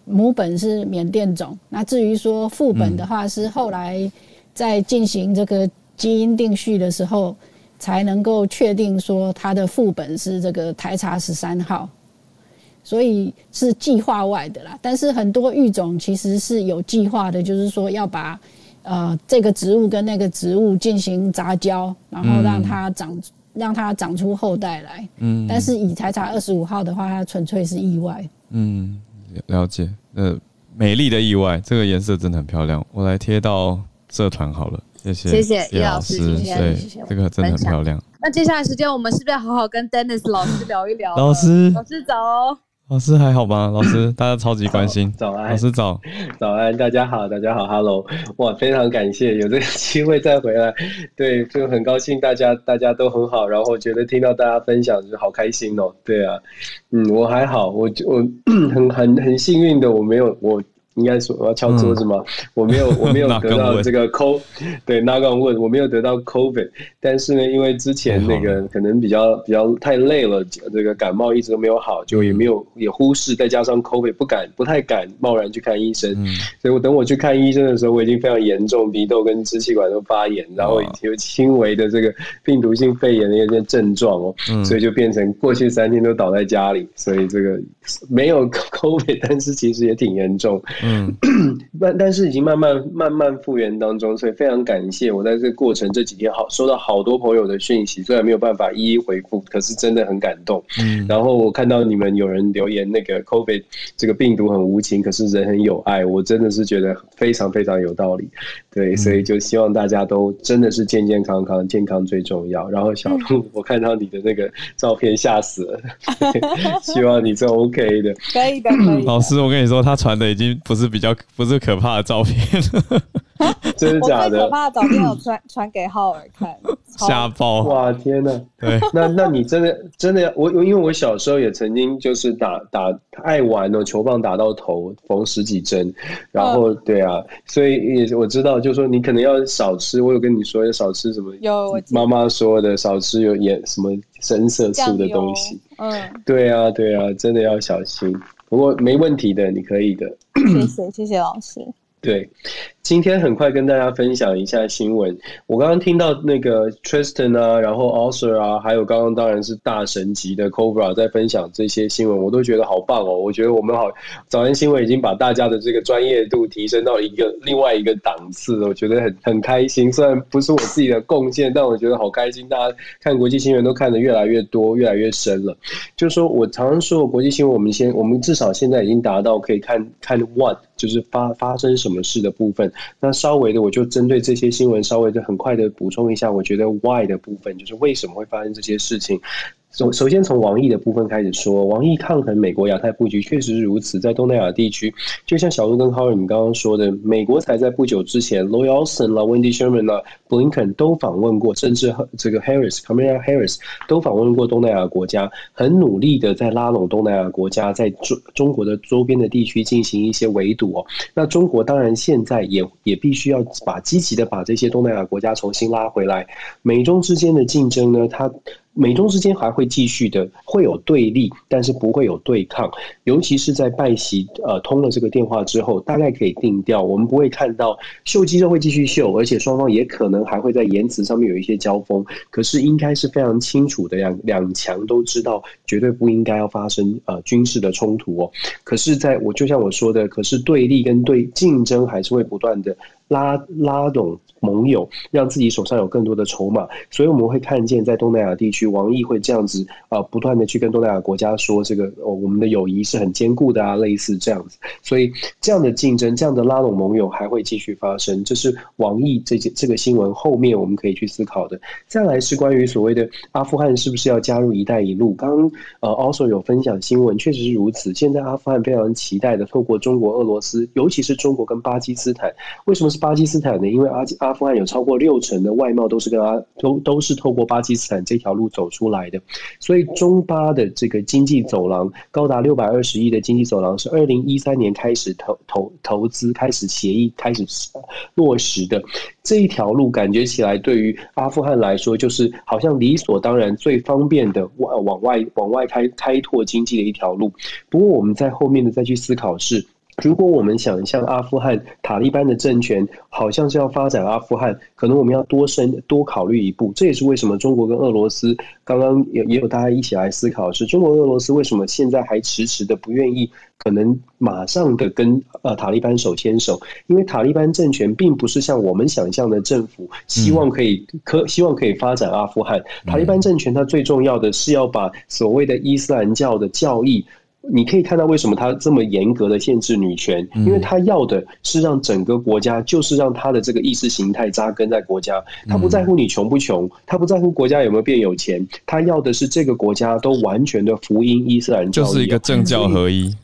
母本是缅甸种。那至于说副本的话，是后来在进行这个基因定序的时候，才能够确定说它的副本是这个台茶十三号。所以是计划外的啦。但是很多育种其实是有计划的，就是说要把呃这个植物跟那个植物进行杂交，然后让它长。让它长出后代来，嗯，但是以台茶二十五号的话，它纯粹是意外，嗯，了解，呃，美丽的意外，这个颜色真的很漂亮，我来贴到社团好了，谢谢，谢谢叶老师，谢谢，对，这个真的很漂亮。那接下来时间，我们是不是要好好跟 Dennis 老师聊一聊？老师，老师早哦。老师还好吗？老师，大家超级关心。早安，老师早，早安，大家好，大家好，Hello，哇，非常感谢有这个机会再回来，对，就很高兴大家大家都很好，然后觉得听到大家分享就好开心哦，对啊，嗯，我还好，我我 很很很幸运的，我没有我应该说我要敲桌子吗？嗯、我没有，我没有得到这个 COVID，对 on wood，我没有得到 COVID，但是呢，因为之前那个可能比较比较太累了，这个感冒一直都没有好，就也没有也忽视，再加上 COVID 不敢不太敢贸然去看医生，嗯、所以我等我去看医生的时候，我已经非常严重，鼻窦跟支气管都发炎，然后有轻微的这个病毒性肺炎的一些症状哦，嗯、所以就变成过去三天都倒在家里，所以这个没有 COVID，但是其实也挺严重。嗯，但但是已经慢慢慢慢复原当中，所以非常感谢我在这个过程这几天好收到好多朋友的讯息，虽然没有办法一一回复，可是真的很感动。嗯，然后我看到你们有人留言，那个 COVID 这个病毒很无情，可是人很有爱，我真的是觉得非常非常有道理。对，所以就希望大家都真的是健健康康，健康最重要。然后小鹿，我看到你的那个照片吓死了，希望你是 OK 的，可以的，可以。老师，我跟你说，他传的已经不是比较不是可怕的照片，真的假的？可怕的照片我传传给浩尔看，吓爆！哇，天哪！对，那那你真的真的要我我因为我小时候也曾经就是打打爱玩哦，球棒打到头缝十几针，然后、嗯、对啊，所以也我知道，就是说你可能要少吃，我有跟你说要少吃什么？有妈妈说的少吃有盐什么深色素的东西。嗯，对啊对啊，真的要小心。不过没问题的，你可以的。谢谢谢谢老师。对。今天很快跟大家分享一下新闻。我刚刚听到那个 Tristan 啊，然后 Arthur 啊，还有刚刚当然是大神级的 Cobra 在分享这些新闻，我都觉得好棒哦。我觉得我们好早安新闻已经把大家的这个专业度提升到一个另外一个档次了，我觉得很很开心。虽然不是我自己的贡献，但我觉得好开心。大家看国际新闻都看得越来越多，越来越深了。就是说我常常说国际新闻，我们先我们至少现在已经达到可以看看 what 就是发发生什么事的部分。那稍微的，我就针对这些新闻，稍微的很快的补充一下，我觉得 why 的部分，就是为什么会发生这些事情。首首先从王毅的部分开始说，王毅抗衡美国亚太布局确实是如此，在东南亚地区，就像小鹿跟 Howard 你刚刚说的，美国才在不久之前，Lloyd Austin 啦、Wendy Sherman 啦、Blinken 都访问过，甚至这个 Harris、Kamala Harris 都访问过东南亚国家，很努力的在拉拢东南亚国家，在中中国的周边的地区进行一些围堵哦。那中国当然现在也也必须要把积极的把这些东南亚国家重新拉回来，美中之间的竞争呢，它。美中之间还会继续的，会有对立，但是不会有对抗。尤其是在拜习呃通了这个电话之后，大概可以定调，我们不会看到秀肌肉会继续秀，而且双方也可能还会在言辞上面有一些交锋。可是应该是非常清楚的，两两强都知道绝对不应该要发生呃军事的冲突哦。可是在我就像我说的，可是对立跟对竞争还是会不断的。拉拉拢盟友，让自己手上有更多的筹码，所以我们会看见在东南亚地区，王毅会这样子啊、呃，不断的去跟东南亚国家说，这个哦，我们的友谊是很坚固的啊，类似这样子。所以这样的竞争，这样的拉拢盟友还会继续发生，这是王毅这件这个新闻后面我们可以去思考的。再来是关于所谓的阿富汗是不是要加入“一带一路”，刚呃，also 有分享新闻，确实是如此。现在阿富汗非常期待的，透过中国、俄罗斯，尤其是中国跟巴基斯坦，为什么？是巴基斯坦呢？因为阿阿富汗有超过六成的外贸都是跟阿都都是透过巴基斯坦这条路走出来的，所以中巴的这个经济走廊高达六百二十亿的经济走廊是二零一三年开始投投投资开始协议开始落实的这一条路，感觉起来对于阿富汗来说就是好像理所当然最方便的往往外往外开开拓经济的一条路。不过我们在后面的再去思考是。如果我们想像阿富汗塔利班的政权，好像是要发展阿富汗，可能我们要多深多考虑一步。这也是为什么中国跟俄罗斯刚刚也也有大家一起来思考，是中国俄罗斯为什么现在还迟迟的不愿意，可能马上的跟呃塔利班手牵手，因为塔利班政权并不是像我们想象的政府，希望可以可希望可以发展阿富汗。塔利班政权它最重要的是要把所谓的伊斯兰教的教义。你可以看到为什么他这么严格的限制女权，因为他要的是让整个国家，就是让他的这个意识形态扎根在国家。他不在乎你穷不穷，他不在乎国家有没有变有钱，他要的是这个国家都完全的福音伊斯兰教，就是一个政教合一。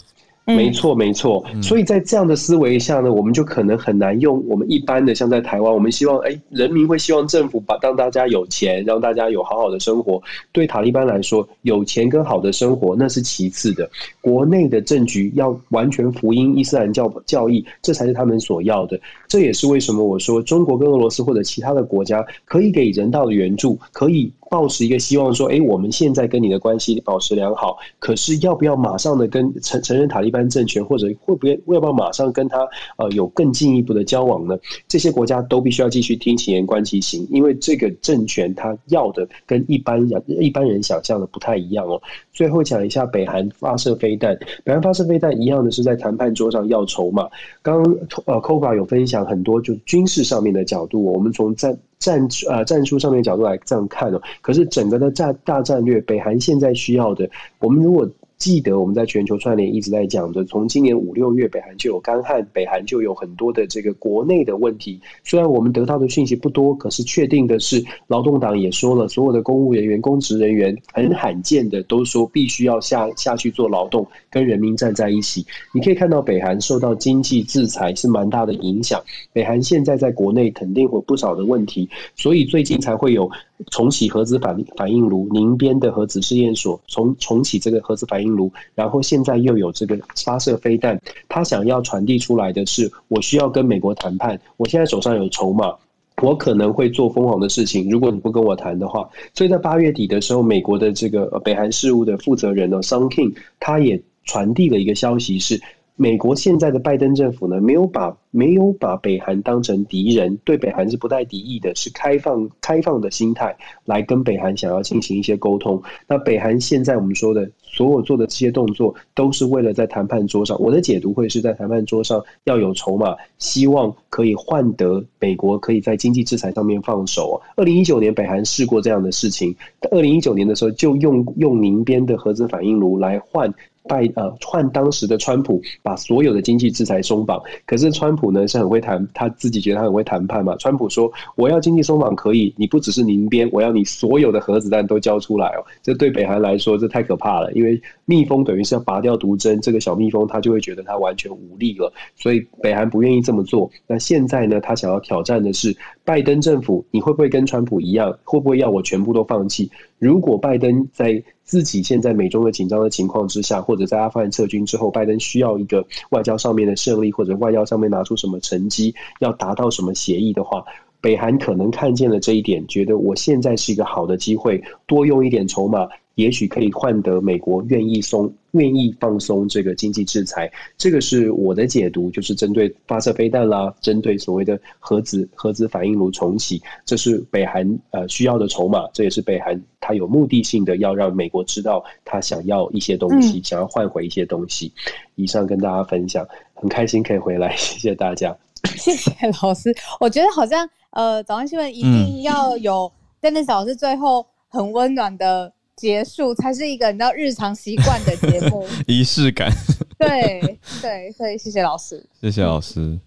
没错，没错。所以在这样的思维下呢，我们就可能很难用我们一般的，像在台湾，我们希望，哎，人民会希望政府把让大家有钱，让大家有好好的生活。对塔利班来说，有钱跟好的生活那是其次的，国内的政局要完全福音伊斯兰教教义，这才是他们所要的。这也是为什么我说中国跟俄罗斯或者其他的国家可以给人道的援助，可以抱持一个希望说，哎，我们现在跟你的关系保持良好，可是要不要马上的跟承承认塔利班政权，或者会不会要不要马上跟他呃有更进一步的交往呢？这些国家都必须要继续听其言观其行，因为这个政权他要的跟一般人一般人想象的不太一样哦。最后讲一下北韩发射飞弹，北韩发射飞弹一样的是在谈判桌上要筹码。刚呃 c o b a 有分享很多就军事上面的角度，我们从战战呃战术上面角度来这样看哦。可是整个的战大战略，北韩现在需要的，我们如果。记得我们在全球串联一直在讲的，从今年五六月，北韩就有干旱，北韩就有很多的这个国内的问题。虽然我们得到的讯息不多，可是确定的是，劳动党也说了，所有的公务人员、公职人员很罕见的都说必须要下下去做劳动，跟人民站在一起。你可以看到北韩受到经济制裁是蛮大的影响，北韩现在在国内肯定会有不少的问题，所以最近才会有重启核子反反应炉，宁边的核子试验所重重启这个核子反应。然后现在又有这个发射飞弹，他想要传递出来的是，我需要跟美国谈判，我现在手上有筹码，我可能会做疯狂的事情，如果你不跟我谈的话。所以在八月底的时候，美国的这个北韩事务的负责人呢，Sun King，他也传递了一个消息是，美国现在的拜登政府呢，没有把。没有把北韩当成敌人，对北韩是不带敌意的，是开放开放的心态来跟北韩想要进行一些沟通。那北韩现在我们说的所有做的这些动作，都是为了在谈判桌上。我的解读会是在谈判桌上要有筹码，希望可以换得美国可以在经济制裁上面放手。二零一九年北韩试过这样的事情，二零一九年的时候就用用宁边的核子反应炉来换拜呃换当时的川普把所有的经济制裁松绑，可是川普。呢是很会谈，他自己觉得他很会谈判嘛。川普说：“我要经济松绑可以，你不只是宁边，我要你所有的核子弹都交出来哦。”这对北韩来说这太可怕了，因为蜜蜂等于是要拔掉毒针，这个小蜜蜂它就会觉得它完全无力了，所以北韩不愿意这么做。那现在呢，他想要挑战的是拜登政府，你会不会跟川普一样，会不会要我全部都放弃？如果拜登在自己现在美中的紧张的情况之下，或者在阿富汗撤军之后，拜登需要一个外交上面的胜利，或者外交上面拿出什么成绩，要达到什么协议的话，北韩可能看见了这一点，觉得我现在是一个好的机会，多用一点筹码。也许可以换得美国愿意松、愿意放松这个经济制裁，这个是我的解读，就是针对发射飞弹啦，针对所谓的核子核子反应炉重启，这是北韩呃需要的筹码，这也是北韩他有目的性的要让美国知道他想要一些东西，嗯、想要换回一些东西。以上跟大家分享，很开心可以回来，谢谢大家，谢谢老师。我觉得好像呃，早安新闻一定要有 Dennis 老师最后很温暖的。结束才是一个你知道日常习惯的节目，仪式感。对 对，所以谢谢老师，谢谢老师。嗯、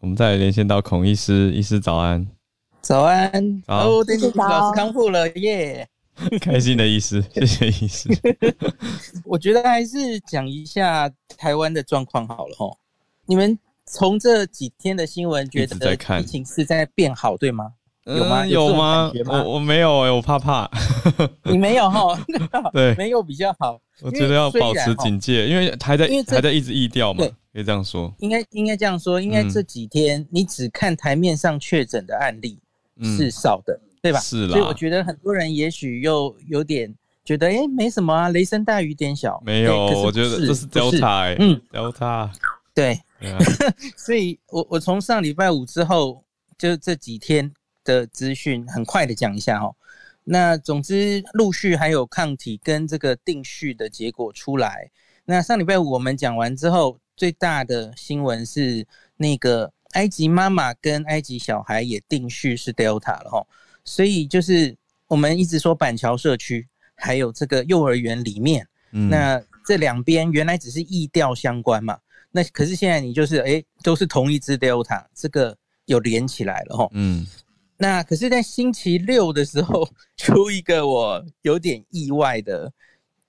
我们再来连线到孔医师，医师早安，早安，哦，谢谢老师康复了耶，yeah、开心的医师，谢谢医师。我觉得还是讲一下台湾的状况好了齁。你们从这几天的新闻觉得疫情是在变好，对吗？有吗？有吗？我我没有我怕怕。你没有哈？对，没有比较好。我觉得要保持警戒，因为还在还在一直疫调嘛，对可以这样说。应该应该这样说，应该这几天你只看台面上确诊的案例是少的，嗯、对吧？是啦。所以我觉得很多人也许又有点觉得，哎、欸，没什么啊，雷声大雨点小。没有，我觉得这是 Delta，欸，嗯，Delta。对，啊、所以我我从上礼拜五之后，就这几天。的资讯很快的讲一下哦，那总之陆续还有抗体跟这个定序的结果出来。那上礼拜五我们讲完之后，最大的新闻是那个埃及妈妈跟埃及小孩也定序是 Delta 了哈，所以就是我们一直说板桥社区还有这个幼儿园里面，嗯、那这两边原来只是疫调相关嘛，那可是现在你就是哎都是同一只 Delta，这个有连起来了哈，嗯。那可是，在星期六的时候 出一个我有点意外的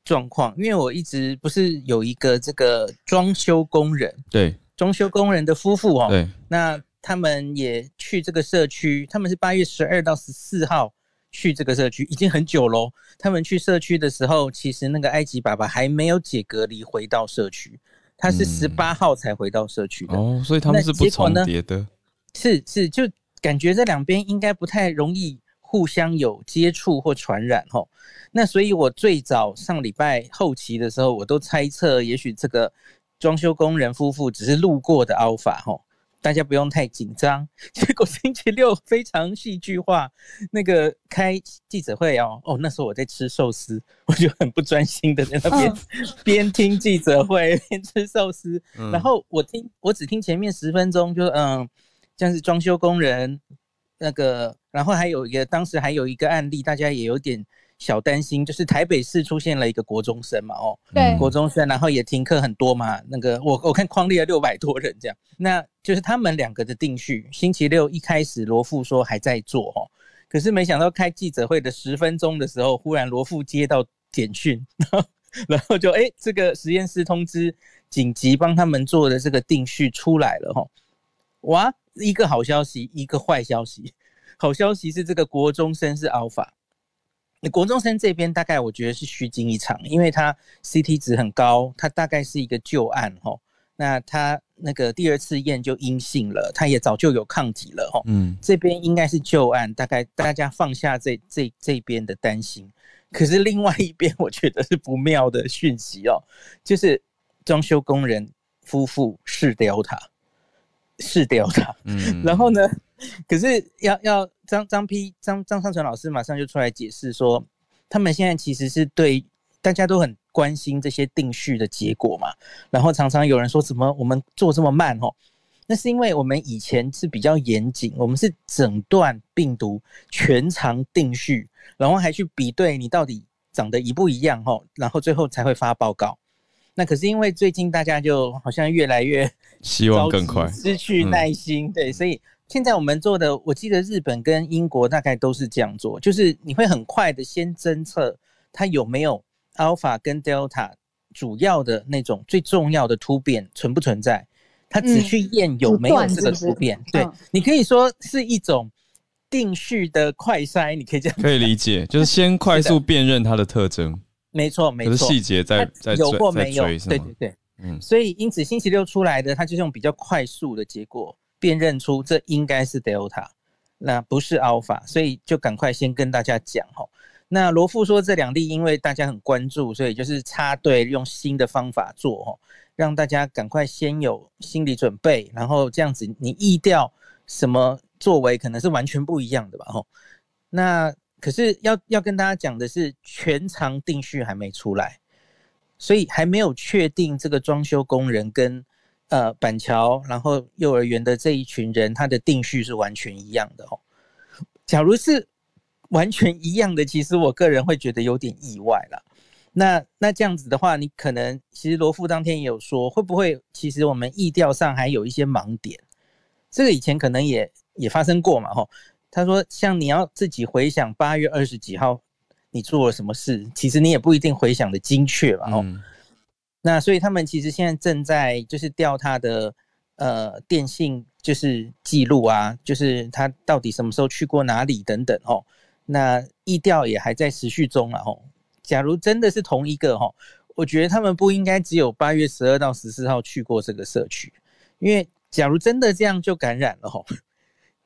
状况，因为我一直不是有一个这个装修工人，对，装修工人的夫妇哦，对，那他们也去这个社区，他们是八月十二到十四号去这个社区，已经很久喽。他们去社区的时候，其实那个埃及爸爸还没有解隔离回到社区，他是十八号才回到社区的、嗯、哦，所以他们是不重叠的，是是，就感觉这两边应该不太容易。互相有接触或传染吼，那所以我最早上礼拜后期的时候，我都猜测，也许这个装修工人夫妇只是路过的 Alpha 吼，大家不用太紧张。结果星期六非常戏剧化，那个开记者会哦哦，那时候我在吃寿司，我就很不专心的在那边边听记者会边吃寿司，然后我听我只听前面十分钟，就嗯，像是装修工人。那个，然后还有一个，当时还有一个案例，大家也有点小担心，就是台北市出现了一个国中生嘛，哦，对，国中生，然后也停课很多嘛，那个我我看匡列了六百多人这样，那就是他们两个的定序，星期六一开始罗富说还在做哦，可是没想到开记者会的十分钟的时候，忽然罗富接到简讯，然 后然后就哎，这个实验室通知紧急帮他们做的这个定序出来了哈，哇！一个好消息，一个坏消息。好消息是这个国中生是 Alpha，那国中生这边大概我觉得是虚惊一场，因为他 CT 值很高，他大概是一个旧案吼。那他那个第二次验就阴性了，他也早就有抗体了吼。嗯，这边应该是旧案，大概大家放下这这这边的担心。可是另外一边，我觉得是不妙的讯息哦，就是装修工人夫妇是 Delta。是 Delta，嗯，然后呢？可是要要张张批张张尚存老师马上就出来解释说，他们现在其实是对大家都很关心这些定序的结果嘛。然后常常有人说，怎么我们做这么慢？哦，那是因为我们以前是比较严谨，我们是诊断病毒全长定序，然后还去比对你到底长得一不一样？哦，然后最后才会发报告。那可是因为最近大家就好像越来越 希望更快，失去耐心，嗯、对，所以现在我们做的，我记得日本跟英国大概都是这样做，就是你会很快的先侦测它有没有 Alpha 跟 Delta 主要的那种最重要的突变存不存在，它只去验有没有这个突变，嗯、对，你可以说是一种定序的快筛，你可以这样可以理解，就是先 快速辨认它的特征。没错，没错，细节在在有或没有，对对对，嗯，所以因此星期六出来的，它就是用比较快速的结果辨认出这应该是 Delta，那不是 Alpha，所以就赶快先跟大家讲哈。那罗富说这两例因为大家很关注，所以就是插队用新的方法做哈，让大家赶快先有心理准备，然后这样子你意调什么作为可能是完全不一样的吧哈。那可是要要跟大家讲的是，全长定序还没出来，所以还没有确定这个装修工人跟呃板桥然后幼儿园的这一群人，他的定序是完全一样的哦。假如是完全一样的，其实我个人会觉得有点意外了。那那这样子的话，你可能其实罗富当天也有说，会不会其实我们意调上还有一些盲点？这个以前可能也也发生过嘛，吼。他说：“像你要自己回想八月二十几号你做了什么事，其实你也不一定回想的精确吧？哦、嗯，那所以他们其实现在正在就是调他的呃电信就是记录啊，就是他到底什么时候去过哪里等等哦。那疫调也还在持续中了。哦，假如真的是同一个哦，我觉得他们不应该只有八月十二到十四号去过这个社区，因为假如真的这样就感染了哦。”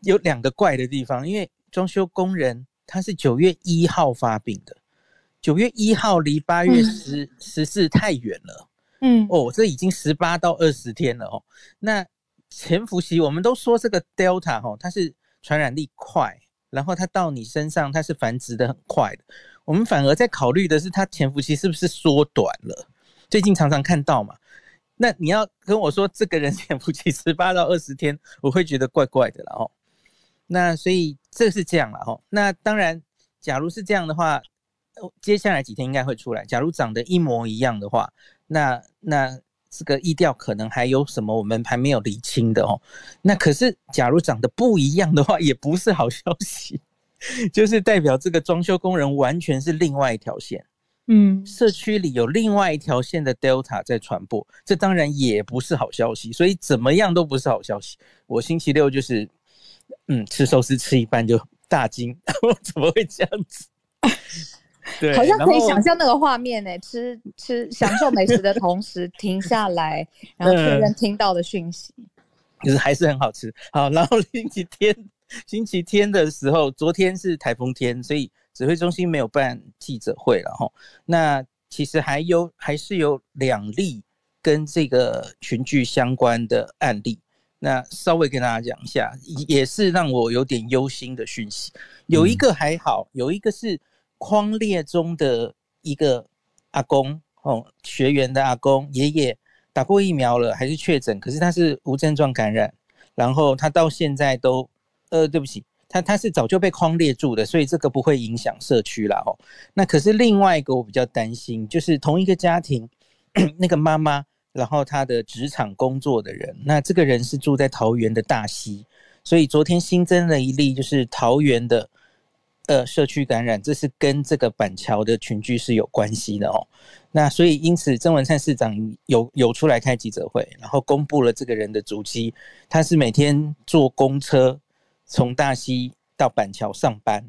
有两个怪的地方，因为装修工人他是九月一号发病的，九月一号离八月十十四太远了，嗯，哦，这已经十八到二十天了哦。那潜伏期我们都说这个 Delta 哈，它是传染力快，然后它到你身上它是繁殖的很快的。我们反而在考虑的是它潜伏期是不是缩短了？最近常常看到嘛，那你要跟我说这个人潜伏期十八到二十天，我会觉得怪怪的了哦。那所以这是这样了哈。那当然，假如是这样的话，接下来几天应该会出来。假如长得一模一样的话，那那这个意调可能还有什么我们还没有理清的哦。那可是假如长得不一样的话，也不是好消息，就是代表这个装修工人完全是另外一条线。嗯，社区里有另外一条线的 Delta 在传播，这当然也不是好消息。所以怎么样都不是好消息。我星期六就是，嗯，吃寿司吃一半就大惊，我怎么会这样子？对，好像可以想象那个画面呢、欸，吃吃享受美食的同时 停下来，然后确认听到的讯息，就是还是很好吃。好，然后 星期天，星期天的时候，昨天是台风天，所以。指挥中心没有办记者会了哈，那其实还有还是有两例跟这个群聚相关的案例，那稍微跟大家讲一下，也是让我有点忧心的讯息。有一个还好，有一个是框列中的一个阿公哦，学员的阿公爷爷打过疫苗了，还是确诊，可是他是无症状感染，然后他到现在都呃，对不起。他他是早就被框列住的，所以这个不会影响社区啦。哦。那可是另外一个我比较担心，就是同一个家庭，那个妈妈，然后他的职场工作的人，那这个人是住在桃园的大溪，所以昨天新增了一例，就是桃园的呃社区感染，这是跟这个板桥的群聚是有关系的哦。那所以因此曾文灿市长有有出来开记者会，然后公布了这个人的足迹，他是每天坐公车。从大溪到板桥上班，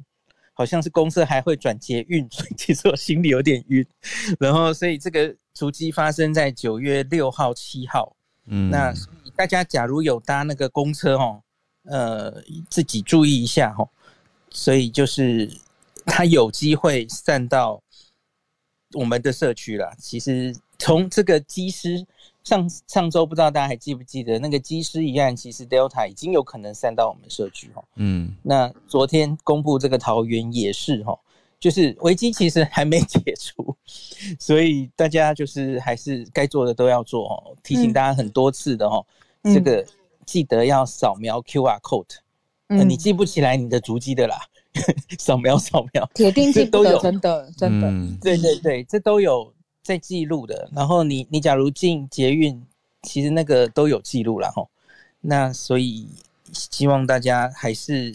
好像是公司还会转捷运，所以其实我心里有点晕。然后，所以这个足迹发生在九月六号、七号。嗯，那大家假如有搭那个公车哦，呃，自己注意一下哦。所以就是它有机会散到我们的社区了。其实从这个机师。上上周不知道大家还记不记得那个机师一案，其实 Delta 已经有可能散到我们社区哦。嗯，那昨天公布这个桃园也是哈，就是危机其实还没解除，所以大家就是还是该做的都要做哦。提醒大家很多次的哦，嗯、这个记得要扫描 QR code。嗯、呃，你记不起来你的足迹的啦，扫描扫描，铁定记得，真的真的，嗯、对对对，这都有。在记录的，然后你你假如进捷运，其实那个都有记录了哈。那所以希望大家还是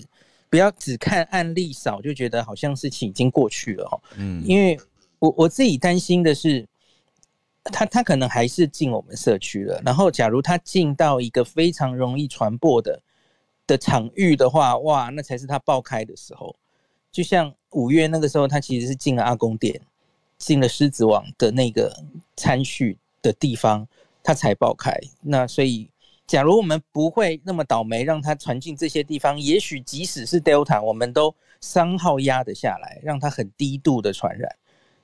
不要只看案例少，就觉得好像事情已经过去了哦。嗯，因为我我自己担心的是，他他可能还是进我们社区了。然后假如他进到一个非常容易传播的的场域的话，哇，那才是他爆开的时候。就像五月那个时候，他其实是进了阿公殿。进了狮子王的那个餐叙的地方，他才爆开。那所以，假如我们不会那么倒霉，让它传进这些地方，也许即使是 Delta，我们都三号压得下来，让它很低度的传染。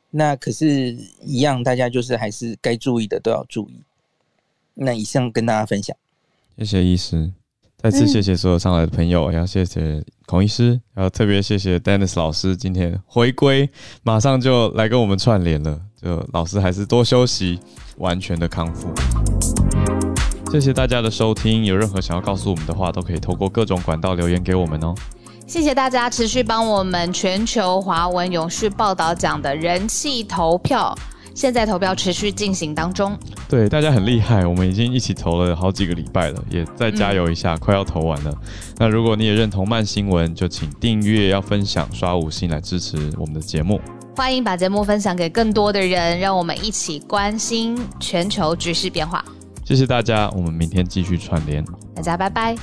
那可是，一样，大家就是还是该注意的都要注意。那以上跟大家分享，谢谢医师。再次谢谢所有上来的朋友，也要谢谢孔医师，然后特别谢谢 Dennis 老师今天回归，马上就来跟我们串联了。就老师还是多休息，完全的康复。谢谢大家的收听，有任何想要告诉我们的话，都可以透过各种管道留言给我们哦。谢谢大家持续帮我们全球华文永续报道奖的人气投票。现在投票持续进行当中，对，大家很厉害，我们已经一起投了好几个礼拜了，也再加油一下，嗯、快要投完了。那如果你也认同慢新闻，就请订阅、要分享、刷五星来支持我们的节目。欢迎把节目分享给更多的人，让我们一起关心全球局势变化。谢谢大家，我们明天继续串联，大家拜拜。